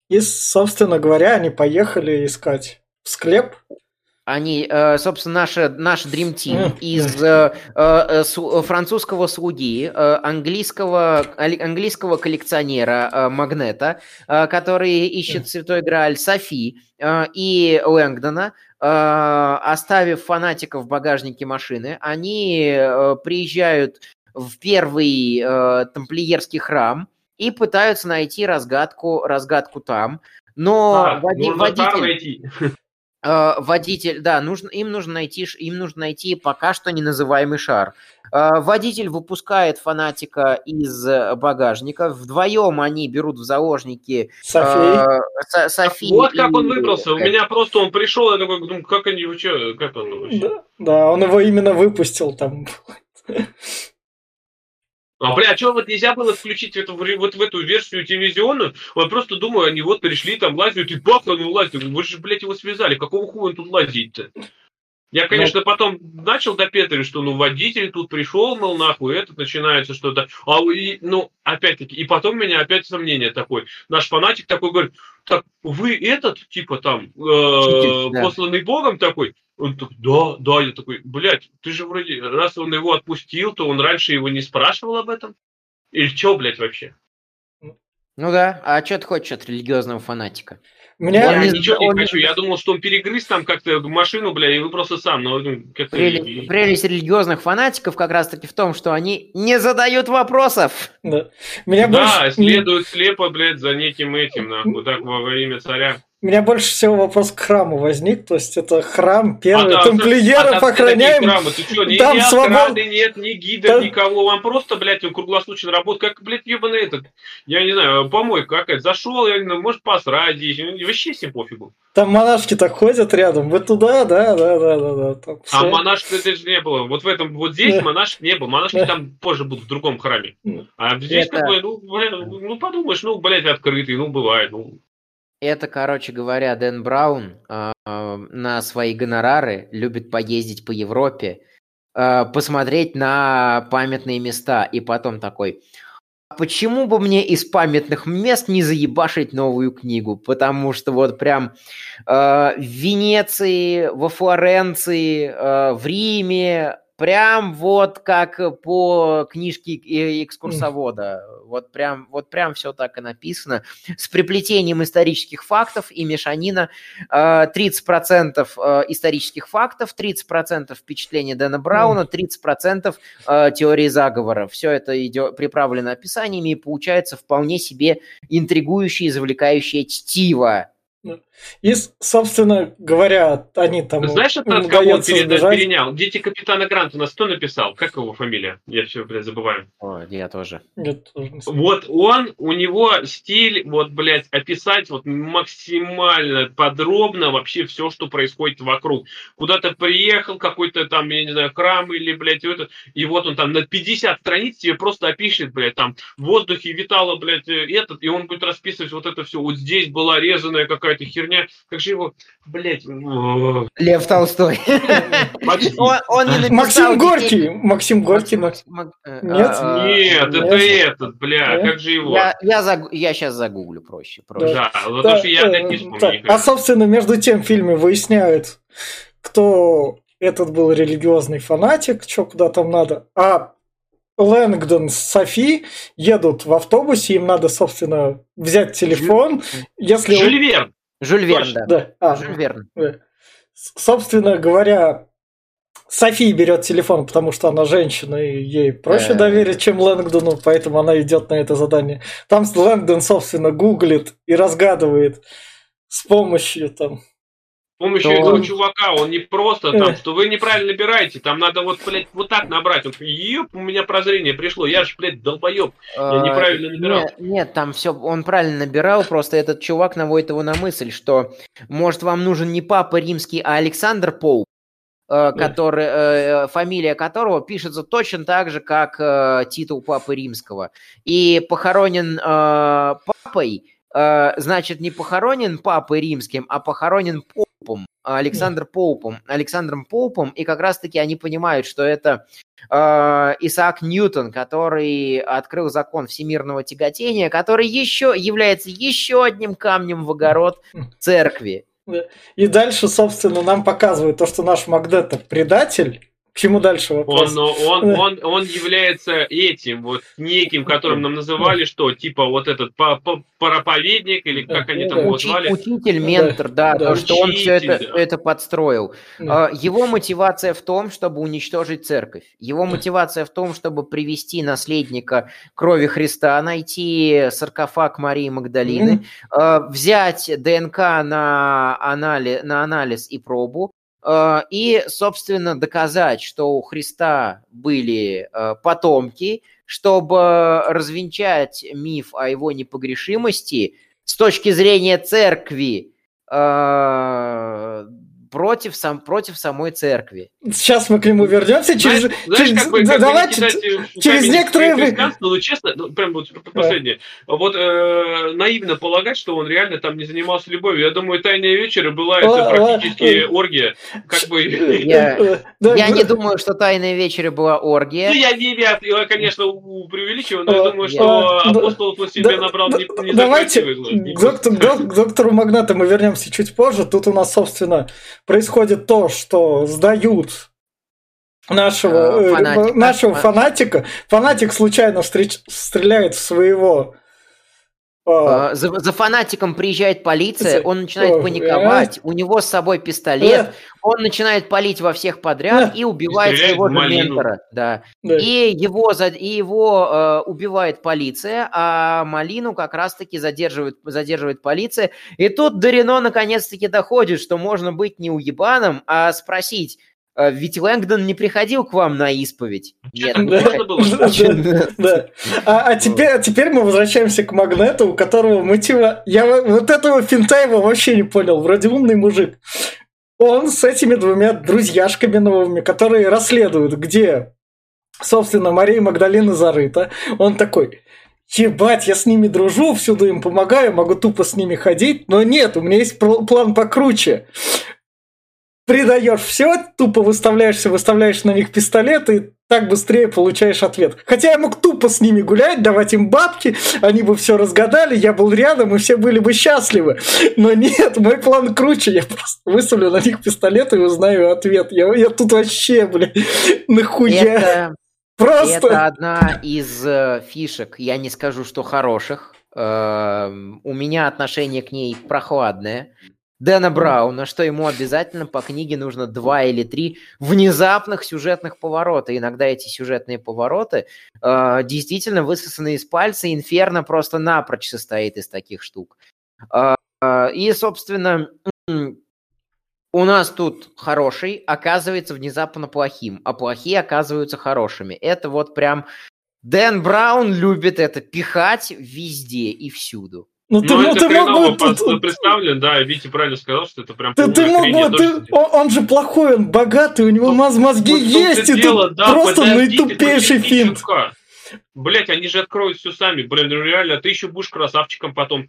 И, собственно говоря, они поехали искать склеп. Они, э, собственно, наша, наш Dream Team из э, э, французского слуги, английского, английского коллекционера Магнета, который ищет Святой Грааль Софи и Лэнгдона, оставив фанатиков в багажнике машины, они приезжают в первый тамплиерский храм, и пытаются найти разгадку, разгадку там. Но а, води, водитель, э, водитель, да, нужно, им нужно найти, им нужно найти пока что неназываемый шар. Э, водитель выпускает фанатика из багажника. Вдвоем они берут в заложники Софи. Э, Софи вот как он выбрался. У меня просто он пришел, я такой, думаю, как они что, как он вообще? Да, да, он его именно выпустил там. А, бля, а что вот нельзя было включить эту, вот в эту версию телевизионную? Вот просто думаю, они вот пришли, там лазят, и бах, он лазит. Вы же, блядь, его связали. Какого хуя он тут лазить-то? Я, ну, конечно, Но... потом начал допетривать, что ну водитель тут пришел, мол, нахуй, этот начинается что-то. А и, ну, опять-таки, и потом у меня опять сомнение такое. Наш фанатик такой говорит, так вы этот, типа там, э, да. посланный Богом такой? Он такой, да, да, я такой, блядь, ты же вроде, раз он его отпустил, то он раньше его не спрашивал об этом. Или что, блядь, вообще? Ну да, а что ты хочешь от религиозного фанатика? Меня... Я не- ничего не он хочу. Я думал, что он перегрыз там как-то машину, бля, и вы просто сам. Но ну, как-то... Прелесть, прелесть религиозных фанатиков как раз-таки в том, что они не задают вопросов. Да. Меня Да, больше... следует слепо, блядь, за неким этим, нахуй, так во, во имя царя. Меня больше всего вопрос к храму возник, то есть это храм первый, да, тамплиеров а там все охраняем. храмы. Ты что, ни, там ни свобод- охраны нет, ни гидов, Да. никого. Вам просто, блядь, он круглосуточно работает, как, блядь, ебаный этот, я не знаю, помойка какая-то. Зашел, я не знаю, может, посрать. Ну, Вообще всем пофигу. Там монашки так ходят рядом. Вы туда, да, да, да, да, да. Там А всё. монашек это же не было. Вот в этом, вот здесь Да. монашек не было. Монашки там позже будут в другом храме. Да. А здесь Это- как бы, ну, бля, ну, подумаешь, ну, блядь, открытый, ну, бывает, ну. Это, короче говоря, Дэн Браун э, на свои гонорары любит поездить по Европе, э, посмотреть на памятные места, и потом такой, «А почему бы мне из памятных мест не заебашить новую книгу? Потому что вот прям э, в Венеции, во Флоренции, э, в Риме, прям вот как по книжке экскурсовода. Вот прям, вот прям все так и написано с приплетением исторических фактов и мешанина э, 30% э, исторических фактов, 30% впечатления Дэна Брауна, 30% э, теории заговора. Все это идет, приправлено описаниями и получается вполне себе интригующее и завлекающее чтиво. И, собственно говоря, они там... Знаешь, это от кого переда- перенял? Дети капитана Гранта у нас кто написал? Как его фамилия? Я все, блядь, забываю. О, я тоже. Знаю. Вот он, у него стиль, вот, блядь, описать вот максимально подробно вообще все, что происходит вокруг. Куда-то приехал, какой-то там, я не знаю, храм или, блядь, это, и вот он там на 50 страниц тебе просто опишет, блядь, там в воздухе витало, блядь, э, этот, и он будет расписывать вот это все. Вот здесь была резаная какая-то херня. Как же его, блядь, о, Лев Толстой. Максим Горький. Максим Горький. Э, Нет? а, Нет, это этот, бля, как же его? Я, сейчас загуглю проще. Да, потому что я опять не э, вспомню. А, собственно, между тем в фильме выясняют, кто этот был религиозный фанатик, что куда там надо. А Лэнгдон с Софи едут в автобусе, им надо, собственно, взять телефон. Если он- Жюль Верн. Жюль Верн, да. Да. А, Жюль Верн. С- Собственно говоря, Софи берет телефон, потому что она женщина, и ей проще Э. доверить, чем Лэнгдону, поэтому она идет на это задание. Там Лэнгдон, собственно, гуглит и разгадывает с помощью там. Помощью То этого чувака, он не просто Э. там, что вы неправильно набираете, там надо вот, блядь, вот так набрать. Он, еб, у меня прозрение пришло, я же, блядь, долбоеб. А, неправильно набирал. Нет, нет, там все, он правильно набирал, просто этот чувак наводит его на мысль, что может вам нужен не папа римский, а Александр Поуп, э, который, э, фамилия которого пишется точно так же, как э, титул папы римского. И похоронен э, папой, э, значит, не похоронен папой римским, а похоронен Поупом, Александр Поупом, Александром Поупом, и как раз-таки они понимают, что это э, Исаак Ньютон, который открыл закон всемирного тяготения, который еще является еще одним камнем в огород церкви. И дальше, собственно, нам показывают то, что наш Магдета предатель. К чему дальше вопрос? Он, он, он, он является этим, вот неким, которым нам называли, что, типа, вот этот по- по- проповедник, или как они там его звали. учитель, ментор, да, да, то, что он все это, учитель, да. это подстроил. Да. Его мотивация в том, чтобы уничтожить церковь. Его мотивация в том, чтобы привести наследника крови Христа, найти саркофаг Марии Магдалины, а, взять ДНК на, анали- на анализ и пробу, и, собственно, доказать, что у Христа были а, потомки, чтобы развенчать миф о его непогрешимости с точки зрения церкви а, против, сам, против самой церкви. Сейчас мы к нему вернемся. Через, Знаешь, знаешь, через- как да, как бы не давайте кидать, э, через время- христианство, но честно, ну, прям вот последнее. Вот э, наивно полагать, что он реально там не занимался любовью. Я думаю, «Тайная вечера» была это практически оргия. Как бы... Я- Э, да, Я не думаю, что «Тайная вечеря» была оргия. Ну, я не я, я, конечно, преувеличиваю, но я думаю, что а, да, апостолов он себе да, набрал да, не, Давайте к доктору Магната мы вернемся чуть позже. Тут у нас, собственно, происходит то, что сдают нашего, э, фанатик, нашего фанатика. Фанатик случайно встреч, стреляет в своего за, за фанатиком приезжает полиция, он начинает паниковать, у него с собой пистолет, он начинает палить во всех подряд и убивает своего же ментора. Да. И его, и его э, убивает полиция, а Малину как раз-таки задерживает, задерживает полиция. И тут Дарино наконец-таки доходит, что можно быть не уебаном, а спросить, а, ведь Лэнгдон не приходил к вам на исповедь. Нет. А, а теперь, а теперь мы возвращаемся к Магнету, у которого мотива... Я вот этого Финтайва вообще не понял. Вроде умный мужик. Он с этими двумя друзьяшками новыми, которые расследуют, где, собственно, Мария Магдалина зарыта. Он такой, Ебать, я с ними дружу, всюду им помогаю, могу тупо с ними ходить, но нет, у меня есть план покруче предаешь все, тупо выставляешься, выставляешь на них пистолет и так быстрее получаешь ответ. Хотя я мог тупо с ними гулять, давать им бабки, они бы все разгадали, я был рядом, и все были бы счастливы. Но нет, мой план круче, я просто выставлю на них пистолет и узнаю ответ. Я, я тут вообще, блин, нахуя. Это, просто... это одна из э, фишек, я не скажу, что хороших. Э, у меня отношение к ней прохладное. Дэна Брауна, что ему обязательно по книге нужно два или три внезапных сюжетных поворота. Иногда эти сюжетные повороты э, действительно высосаны из пальца. Инферно просто напрочь состоит из таких штук. Э, э, и, собственно, у нас тут хороший оказывается внезапно плохим, а плохие оказываются хорошими. Это вот прям Дэн Браун любит это пихать везде и всюду. Ну, ты, ну, ты мог бы... представлен, да, Витя правильно сказал, что это прям... Ты, ты мог бы... Ты, он, он же плохой, он богатый, у него ну, моз, мозги вот есть, и дело, да, просто наитупейший финт. Блять, они же откроют все сами, блин, ну реально, ты еще будешь красавчиком потом.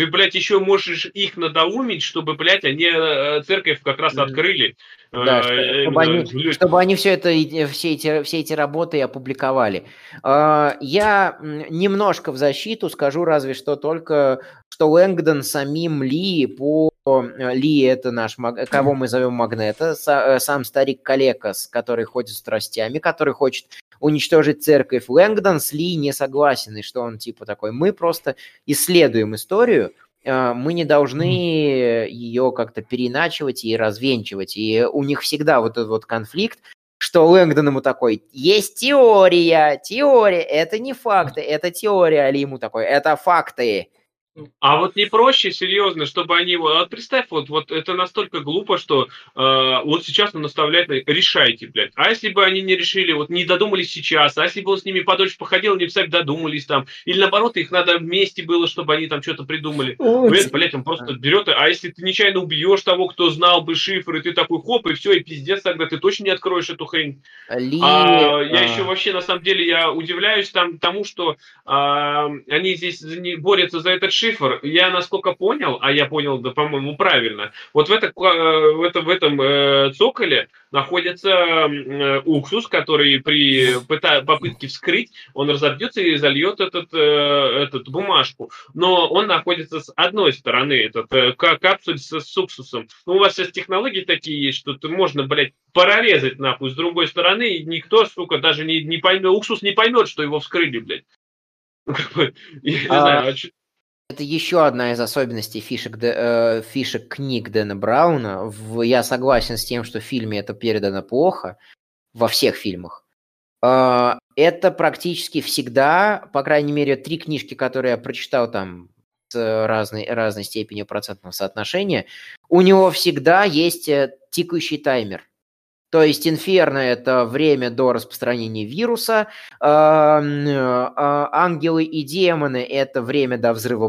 Ты, блядь, еще можешь их надоумить, чтобы, блядь, они э, церковь как раз открыли. Да, э, чтобы, они, чтобы они все это, все эти, все эти работы опубликовали. А, я немножко в защиту скажу разве что только, что Лэнгдон самим Ли по Ли это наш, кого мы зовем Магнета, э, сам старик Калекас, который ходит с страстями, который хочет уничтожить церковь. Лэнгдон с Ли не согласен, и что он типа такой, мы просто исследуем историю, мы не должны ее как-то переначивать и развенчивать. И у них всегда вот этот вот конфликт, что Лэнгдон ему такой, есть теория, теория, это не факты, это теория, а Ли ему такой, это факты. А вот не проще, серьезно, чтобы они... Вот представь, вот, вот это настолько глупо, что э, вот сейчас он наставляет, решайте, блядь. А если бы они не решили, вот не додумались сейчас, а если бы он с ними подольше походил, они бы сами додумались там, или наоборот, их надо вместе было, чтобы они там что-то придумали. Блядь, блядь, он просто берет, а если ты нечаянно убьешь того, кто знал бы шифр, и ты такой хоп, и все, и пиздец, тогда ты точно не откроешь эту хрень. Ли... А, я а... еще вообще, на самом деле, я удивляюсь там тому, что а, они здесь борются за этот шифр, я насколько понял, а я понял, да, по-моему, правильно, вот в, это, э, в, это, в этом э, цоколе находится э, уксус, который при пыта, попытке вскрыть, он разобьется и зальет этот, э, этот бумажку. Но он находится с одной стороны, этот э, капсуль с, с уксусом. Ну, у вас сейчас технологии такие есть, что можно, блядь, прорезать нахуй с другой стороны, и никто, сука, даже не, не поймет, уксус не поймет, что его вскрыли, блядь. Я не а, знаю, а это еще одна из особенностей фишек, э, фишек книг Дэна Брауна. В, я согласен с тем, что в фильме это передано плохо, во всех фильмах. Э, это практически всегда, по крайней мере, три книжки, которые я прочитал там с разной, разной степенью процентного соотношения, у него всегда есть э, тикающий таймер. То есть инферно – это время до распространения вируса, а, а, ангелы и демоны – это время до взрыва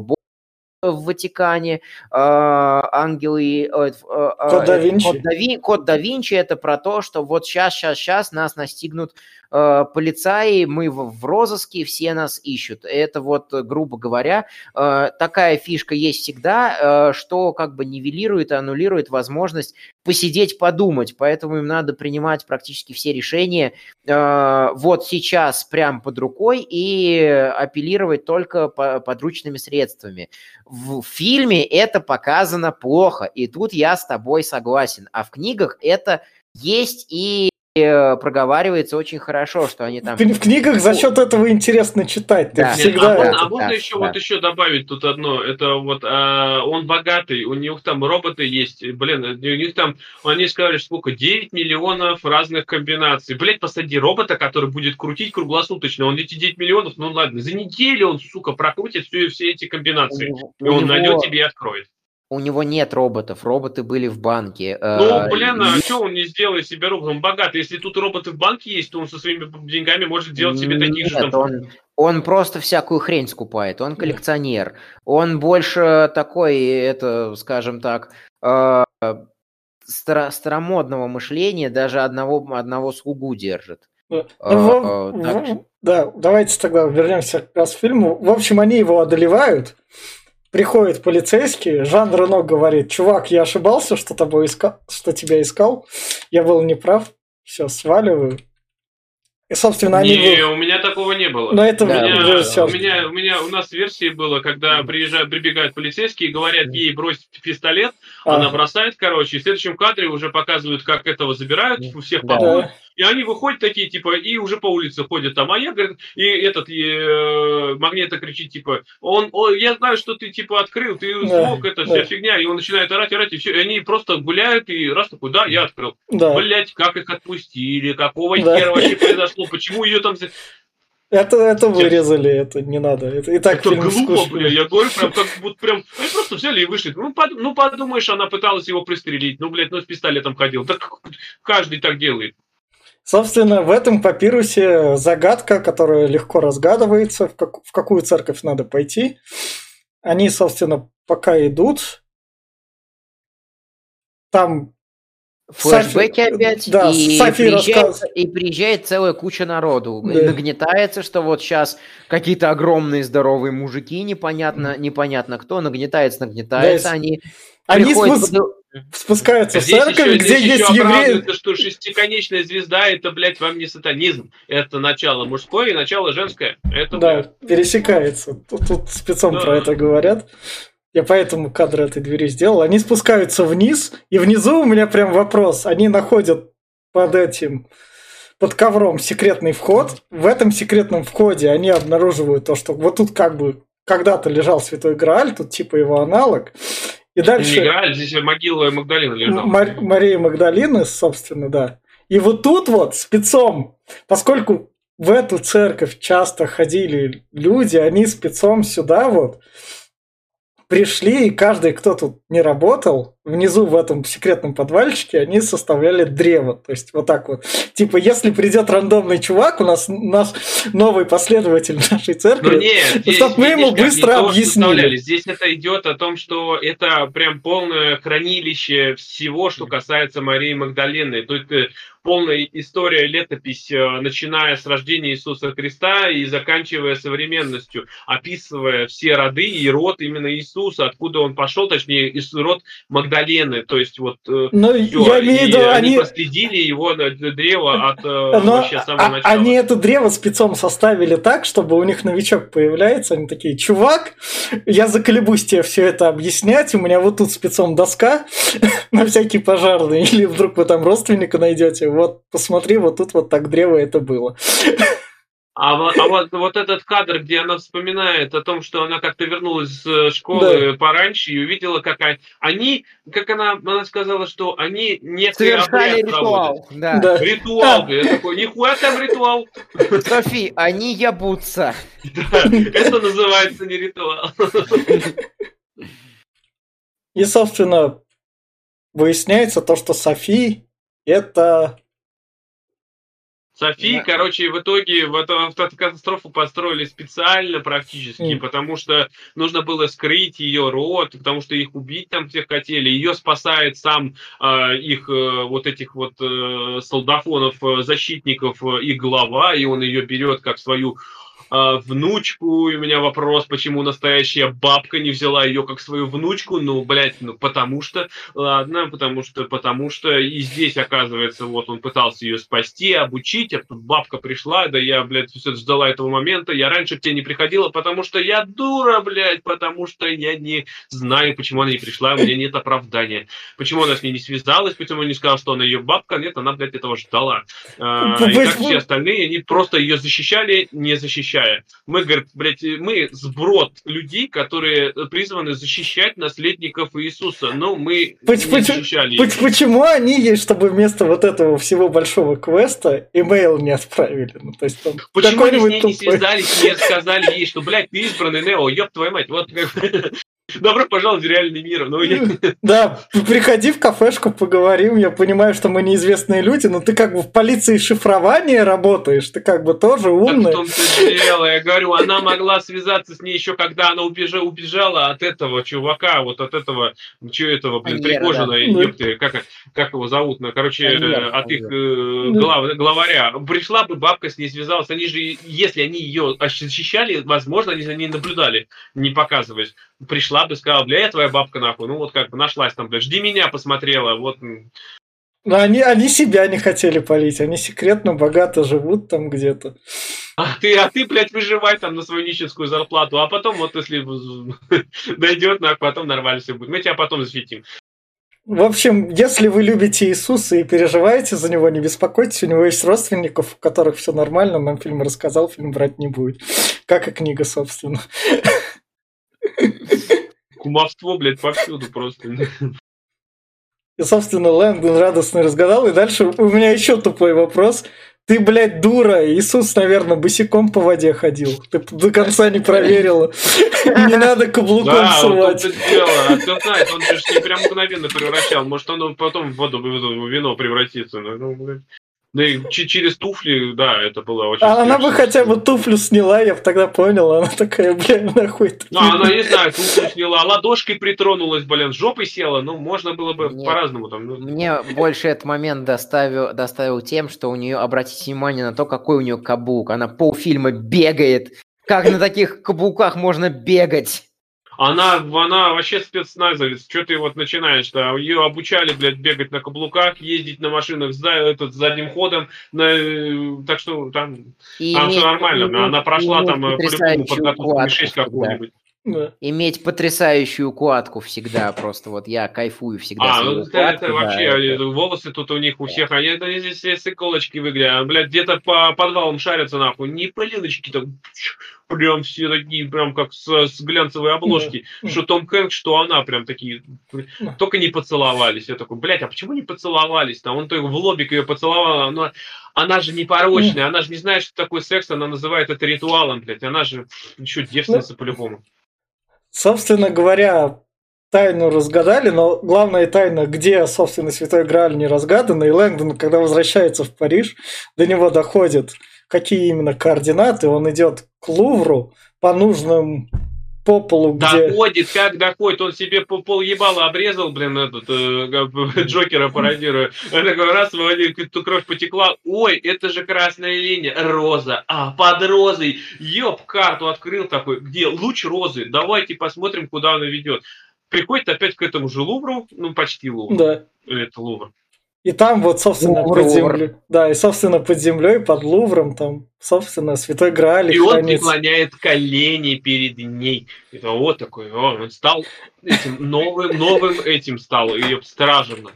в Ватикане, а, ангелы... Код да Винчи. Код да, Вин, код да Винчи – это про то, что вот сейчас, сейчас, сейчас нас настигнут э, полицаи, мы в, в розыске, все нас ищут. Это вот, грубо говоря, э, такая фишка есть всегда, э, что как бы нивелирует и аннулирует возможность посидеть, подумать. Поэтому им надо принимать практически все решения э, вот сейчас прям под рукой и апеллировать только по, подручными средствами. В фильме это показано плохо, и тут я с тобой согласен. А в книгах это есть и проговаривается очень хорошо, что они там... В книгах за счет этого интересно читать. Да. Нет, всегда... а можно, да, а можно да, еще да. вот еще добавить тут одно. Это вот а, он богатый, у них там роботы есть. Блин, у них там они сказали, сколько 9 миллионов разных комбинаций. Блять, посади робота, который будет крутить круглосуточно. Он эти 9 миллионов, ну ладно, за неделю он, сука, прокрутит все, все эти У комбинации. него- И у он него- найдет тебе и откроет. У него нет роботов, роботы были в банке. Ну, э, блин, и- а что он не сделает себе робот? Он богатый. Если тут роботы в банке есть, то он со своими деньгами может делать себе таких же там... он, он просто всякую хрень скупает, он коллекционер. Он больше такой, это, скажем так, э, старо- старомодного мышления, даже одного, одного слугу держит. Ну, А, в- а, так в- Да, давайте тогда вернемся как раз к фильму. В общем, они его одолевают. Приходит полицейский, Жан Рено говорит, чувак, я ошибался, что, тобой искал, что тебя искал. Я был неправ. Все, сваливаю. И, собственно, они... Не, у меня такого не было. Но это у, Да, меня, режиссер. у меня, у меня, у нас версии было, когда приезжают, прибегают полицейские и говорят ей бросить пистолет, А, она бросает, короче, и в следующем кадре уже показывают, как этого забирают, у всех Да. полуют, да. И они выходят такие, типа, и уже по улице ходят там, а я, говорит, и этот э, Магнета кричит, типа, он, он, я знаю, что ты, типа, открыл, ты Да, смог, это да. вся фигня, и он начинает орать, орать, и все, и они просто гуляют, и раз такой, да, я открыл. Да. Блять, как их отпустили, какого Да. хера вообще произошло, почему ее там... Это, это вырезали, это не надо. Это и так Это фильм глупо, скучный. бля, я говорю, прям как будто прям, они просто взяли и вышли. Ну, под- ну, подумаешь, она пыталась его пристрелить, ну, блядь, ну, с пистолетом ходил. Так каждый так делает. Собственно, в этом папирусе загадка, которая легко разгадывается, в, как- в какую церковь надо пойти. Они, собственно, пока идут. Там Флэшбэки Сафи- опять, да, и, Сафи приезжает, рассказ- и приезжает целая куча народу. И Да. нагнетается, что вот сейчас какие-то огромные здоровые мужики, непонятно, непонятно кто, нагнетается, нагнетается, Да, они, они приходят спус- спускаются в Здесь церковь, еще, где здесь есть еще евреи. что шестиконечная звезда это, блядь, вам не сатанизм. Это начало мужское и начало женское. Это, Да, блядь, пересекается. Тут, тут спецом Да. про это говорят. Я поэтому кадр этой двери сделал. Они спускаются вниз, и внизу у меня прям вопрос. Они находят под этим, под ковром секретный вход. В этом секретном входе они обнаруживают то, что вот тут как бы когда-то лежал Святой Грааль, тут типа его аналог. И не дальше Грааль, здесь могила Магдалина лежала. Мар- Мария Магдалины, собственно, да. И вот тут вот спецом, поскольку в эту церковь часто ходили люди, они спецом сюда вот пришли, и каждый, кто тут не работал, внизу в этом секретном подвальчике, они составляли древо. То есть вот так вот. Типа, если придет рандомный чувак, у нас наш новый последователь нашей Ну церкви, нет, здесь, чтоб мы ему быстро объяснили. Здесь это идет о том, что это прям полное хранилище всего, что касается Марии Магдалины. То есть э, полная история, летопись, э, начиная с рождения Иисуса Христа и заканчивая современностью, описывая все роды и род именно Иисуса, откуда он пошел, точнее, род Магдалены. То есть вот э, Но всё. я имею в виду, они они... проследили его на древо от э, Но вообще самого а- начала. они это древо спецом составили так, чтобы у них новичок появляется, они такие, чувак, я заколебусь тебе все это объяснять, у меня вот тут спецом доска на всякий пожарный, или вдруг вы там родственника найдете, вот посмотри, вот тут вот так древо это было. А, вот, а вот, вот этот кадр, где она вспоминает о том, что она как-то вернулась с э, школы пораньше и увидела, как они- они, как она, она сказала, что они некий совершали ритуал. Да. Да. Ритуал. Я такой, нихуя там ритуал. Софи, они ябутся. Да, Это называется не ритуал. И, собственно, выясняется то, что Софи это... Софи, Да. короче, в итоге в эту, в эту катастрофу построили специально практически, Мгм. потому что нужно было скрыть ее род, потому что их убить там всех хотели. Ее спасает сам а, их э, вот этих вот э, солдафонов, э, защитников, э, их глава, и он ее берет как свою э, внучку, и у меня вопрос, почему настоящая бабка не взяла ее как свою внучку, ну, блядь, ну, потому что, ладно, потому что, потому что, и здесь, оказывается, вот он пытался ее спасти, обучить, а тут бабка пришла, да я, блядь, все ждала этого момента, я раньше к тебе не приходила, потому что я дура, блядь, потому что я не знаю, почему она не пришла, у меня нет оправдания. Почему она с ней не связалась, почему не сказала, что она ее бабка, нет, она, блядь, этого ждала. А, и как все остальные, они просто ее защищали, не защищая. Мы, говорит, блядь, мы сброд людей, которые призваны защищать наследников Иисуса, но мы почему, не защищали их. Почему они есть, чтобы вместо вот этого всего большого квеста имейл не отправили? Ну, то есть, там, почему они с ней не связались, не сказали ей, что, блядь, ты избранный Нео, ёб твою мать, вот Добро пожаловать в реальный мир. Ну, я... Да, приходи в кафешку, поговорим. Я понимаю, что мы неизвестные люди, но ты как бы в полиции шифрования работаешь, ты как бы тоже умный. Так в том-то дело, я говорю, она могла связаться с ней еще, когда она убежала, убежала от этого чувака, вот от этого, что этого, блин, Аньера, Пригожина, да. ёпты, как, как его зовут, ну, короче, Аньера, от их э, глав, главаря. Пришла бы бабка с ней связалась, они же, если они ее защищали, возможно, они за ней наблюдали, не показываясь пришла бы, сказала, бля, я твоя бабка нахуй. Ну вот как бы нашлась там, бля, жди меня, посмотрела, вот. Но они, они себя не хотели полить, они секретно богато живут там где-то. А ты, а ты, блядь, выживай там на свою нищенскую зарплату, а потом вот если дойдет, нахуй, потом нормально все будет. Мы тебя потом защитим. В общем, если вы любите Иисуса и переживаете за него, не беспокойтесь, у него есть родственников, у которых все нормально, нам фильм рассказал, фильм брать не будет. Как и книга, собственно. Кумовство, блядь, повсюду просто. И, собственно, Лэндон радостно разгадал. И дальше у меня еще тупой вопрос. Ты, блядь, дура. Иисус, наверное, босиком по воде ходил. Ты до конца не проверила. Не надо каблуком сувать. Да, дело. А кто знает, он же не прям мгновенно превращал. Может, он потом в воду в вино превратится. Да и через туфли, да, это было очень А она бы хотя бы туфлю сняла, я бы тогда понял. Она такая, блин, нахуй. Ну, она, не знаю, туфлю сняла, ладошкой притронулась, блин, жопой села. Ну, можно было бы Нет, по-разному там. Ну. Мне больше этот момент доставил, доставил тем, что у нее, обратите внимание на то, какой у нее каблук. Она полфильма бегает. Как на таких каблуках можно бегать? Она, она вообще спецназовец. Что ты вот начинаешь-то? Ее обучали, блядь, бегать на каблуках, ездить на машинах с этот, задним ходом. На, так что там, и там все нормально. И, она прошла там э, по-любому подготовку 6 какую-нибудь. Да. Иметь потрясающую укладку всегда, просто вот я кайфую всегда. А, ну это, это вообще, да, это... волосы тут у них у всех, они это здесь с иголочки выглядят, а, блядь, где-то по подвалам шарятся нахуй, не пылиночки так, прям все такие, прям как с, с глянцевой обложки, да. что Том Хэнк, что она, прям такие, да. только не поцеловались. Я такой, блядь, а почему не поцеловались? Там он только в лобик ее поцеловал, она, она же непорочная, она же не знает, что такое секс, она называет это ритуалом, блядь, она же еще девственница по-любому. Собственно говоря, тайну разгадали, но главная тайна, где, собственно, Святой Грааль не разгадана, и Лэнгдон, когда возвращается в Париж, до него доходит, какие именно координаты, он идет к Лувру по нужным по полу, где... Доходит, как доходит, он себе по пол ебала обрезал, блин, этот, э, Джокера пародируя. Он такой, раз, кровь потекла, ой, это же красная линия, роза, а, под розой, ёб, карту открыл такой, где луч розы, давайте посмотрим, куда она ведет. Приходит опять к этому же Лувру, ну, почти Лувру. Да. Это Лувр. И там вот, собственно, Лувр. под землей. Да, и, собственно, под землей, под Лувром, там, собственно, Святой Грааль. И хранится. он преклоняет колени перед ней. Это вот такой, он стал этим новым, новым этим стал, ее стражем.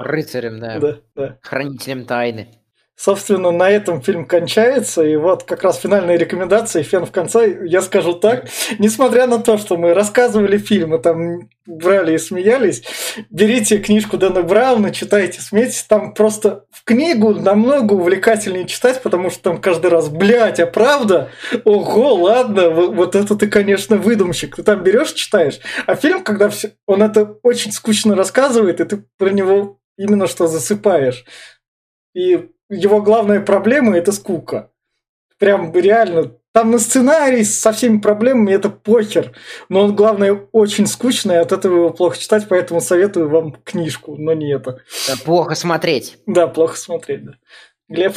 Рыцарем, да. да, да. Хранителем тайны. Собственно, на этом фильм кончается, и вот как раз финальные рекомендации, фен в конце, я скажу так, несмотря на то, что мы рассказывали фильмы, там брали и смеялись, берите книжку Дэна Брауна, читайте, смейтесь, там просто в книгу намного увлекательнее читать, потому что там каждый раз, блядь, а правда? Ого, ладно, вот, это ты, конечно, выдумщик. Ты там берешь, читаешь, а фильм, когда все, он это очень скучно рассказывает, и ты про него именно что засыпаешь. И его главная проблема – это скука. Прям реально. Там на сценарий со всеми проблемами это похер. Но он, главное, очень скучный, от этого его плохо читать, поэтому советую вам книжку, но не это. Да, плохо смотреть. Да, плохо смотреть, да. Глеб?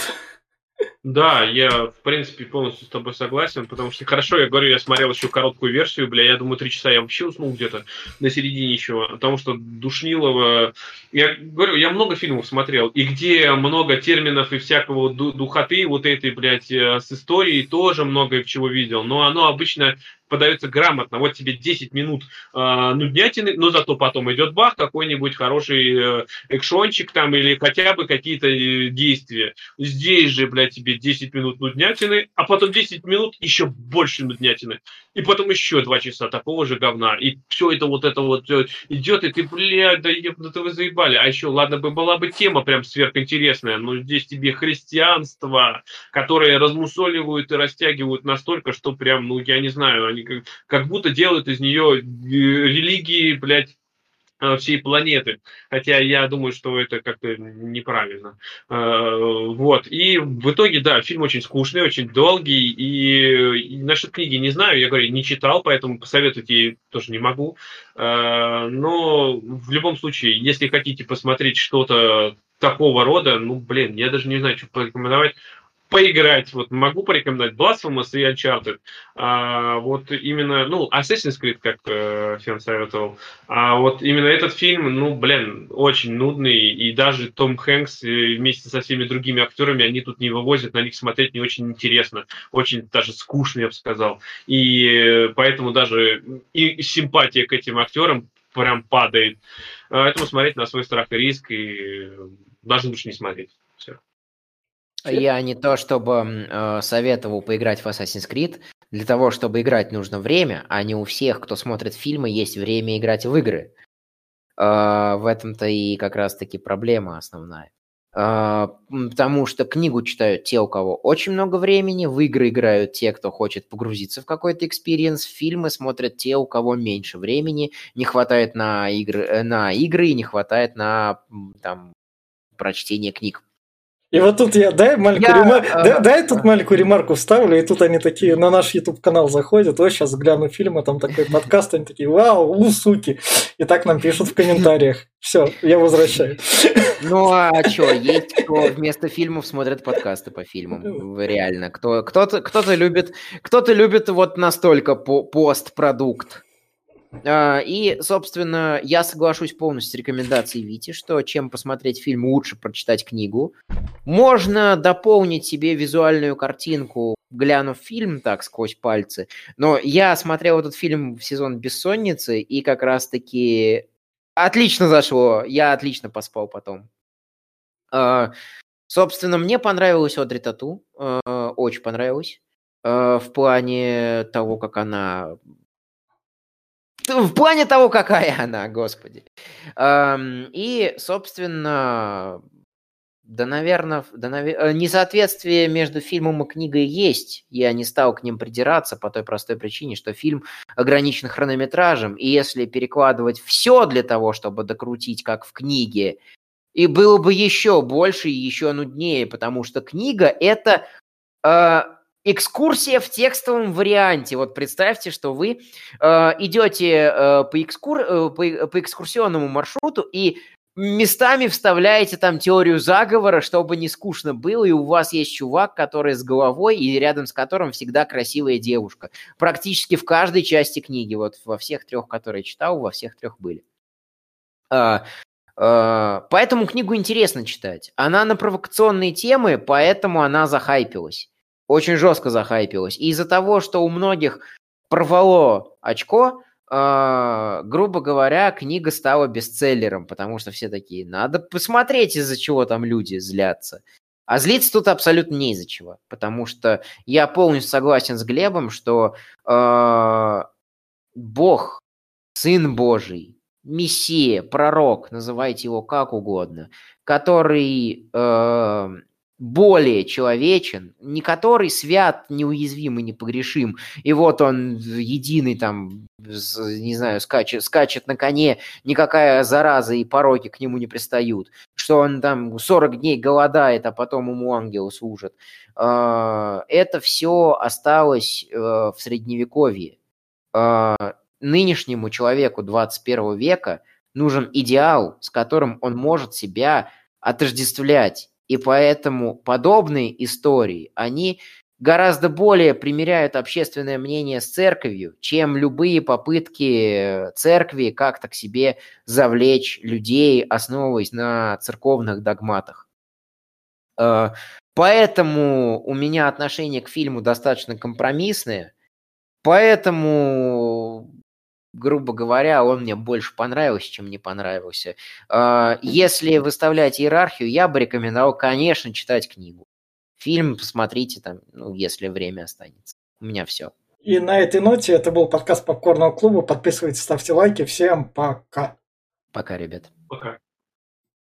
Да, я, в принципе, полностью с тобой согласен, потому что хорошо, я говорю, я смотрел еще короткую версию, бля, я думаю, три часа я вообще уснул где-то на середине еще, потому что Душнилова... Я говорю, я много фильмов смотрел, и где много терминов и всякого духоты, вот этой, блядь, э, с историей тоже много чего видел, но оно обычно подается грамотно. Вот тебе 10 минут э, нуднятины, но зато потом идет бах, какой-нибудь хороший э, экшончик там или хотя бы какие-то э, действия. Здесь же, блядь, тебе 10 минут нуднятины, а потом 10 минут еще больше нуднятины. И потом еще 2 часа такого же говна. И все это вот это вот э, идет, и ты, блядь, да ебно вы заебали. А еще, ладно бы была бы тема прям сверхинтересная, но здесь тебе христианство, которое размусоливают и растягивают настолько, что прям, ну, я не знаю, они как, как будто делают из нее э, религии, блядь, всей планеты. Хотя я думаю, что это как-то неправильно. Э, вот. И в итоге, да, фильм очень скучный, очень долгий. И, насчет книги не знаю, я говорю, не читал, поэтому посоветовать ей тоже не могу. Но в любом случае, если хотите посмотреть что-то такого рода, ну, блин, я даже не знаю, что порекомендовать поиграть. Вот могу порекомендовать Blasphemous и Uncharted. А, вот именно, ну, Assassin's Creed, как э, Фен советовал. А вот именно этот фильм, ну, блин, очень нудный. И даже Том Хэнкс э, вместе со всеми другими актерами, они тут не вывозят, на них смотреть не очень интересно. Очень даже скучно, я бы сказал. И э, поэтому даже и симпатия к этим актерам прям падает. Поэтому смотреть на свой страх и риск, и даже лучше не смотреть. Все. Я не то чтобы э, советовал поиграть в Assassin's Creed. Для того, чтобы играть, нужно время, а не у всех, кто смотрит фильмы, есть время играть в игры. Э, в этом-то и как раз-таки проблема основная. Э, потому что книгу читают те, у кого очень много времени, в игры играют те, кто хочет погрузиться в какой-то experience, фильмы смотрят те, у кого меньше времени, не хватает на игры, э, на игры и не хватает на там, прочтение книг. И вот тут я дай маленькую, я, ремар... а... дай, дай тут маленькую ремарку вставлю, и тут они такие на наш YouTube канал заходят, о, сейчас гляну фильм, а там такой подкаст, они такие, вау, у, суки. И так нам пишут в комментариях. Все, я возвращаю. Ну а что, есть кто вместо фильмов смотрит подкасты по фильмам, реально. Кто, кто-то, кто-то любит, кто-то любит вот настолько по постпродукт. А, и, собственно, я соглашусь полностью с рекомендацией Вити, что чем посмотреть фильм, лучше прочитать книгу. Можно дополнить себе визуальную картинку, глянув фильм так сквозь пальцы. Но я смотрел этот фильм в сезон «Бессонницы», и как раз-таки отлично зашло. Я отлично поспал потом. А, собственно, мне понравилась Одри Тату. А, очень понравилось. В плане того, как она в плане того, какая она, господи. И, собственно, да, наверное, да, навер... Э, несоответствие между фильмом и книгой есть. Я не стал к ним придираться по той простой причине, что фильм ограничен хронометражем, и если перекладывать все для того, чтобы докрутить, как в книге, и было бы еще больше и еще нуднее, потому что книга это э, экскурсия в текстовом варианте. Вот представьте, что вы э, идете э, по, экскур... э, по, по экскурсионному маршруту и местами вставляете там теорию заговора, чтобы не скучно было, и у вас есть чувак, который с головой, и рядом с которым всегда красивая девушка. Практически в каждой части книги, вот во всех трех, которые читал, во всех трех были. А, а, поэтому книгу интересно читать. Она на провокационные темы, поэтому она захайпилась очень жестко захайпилось. И из-за того, что у многих порвало очко, э, грубо говоря, книга стала бестселлером, потому что все такие, надо посмотреть, из-за чего там люди злятся. А злиться тут абсолютно не из-за чего, потому что я полностью согласен с Глебом, что э, Бог, Сын Божий, Мессия, Пророк, называйте его как угодно, который э, более человечен, не который свят, неуязвим и непогрешим, и вот он единый там, не знаю, скачет, скачет на коне, никакая зараза и пороки к нему не пристают, что он там 40 дней голодает, а потом ему ангелы служат. А, это все осталось э, в Средневековье. А, нынешнему человеку 21 века нужен идеал, с которым он может себя отождествлять И поэтому подобные истории, они гораздо более примеряют общественное мнение с церковью, чем любые попытки церкви как-то к себе завлечь людей, основываясь на церковных догматах. Э, поэтому у меня отношение к фильму достаточно компромиссное, поэтому грубо говоря, он мне больше понравился, чем не понравился. Э, если выставлять иерархию, я бы рекомендовал, конечно, читать книгу. Фильм посмотрите там, ну, если время останется. У меня все. И на этой ноте это был подкаст Попкорного клуба. Подписывайтесь, ставьте лайки. Всем пока. Пока, ребят. Пока.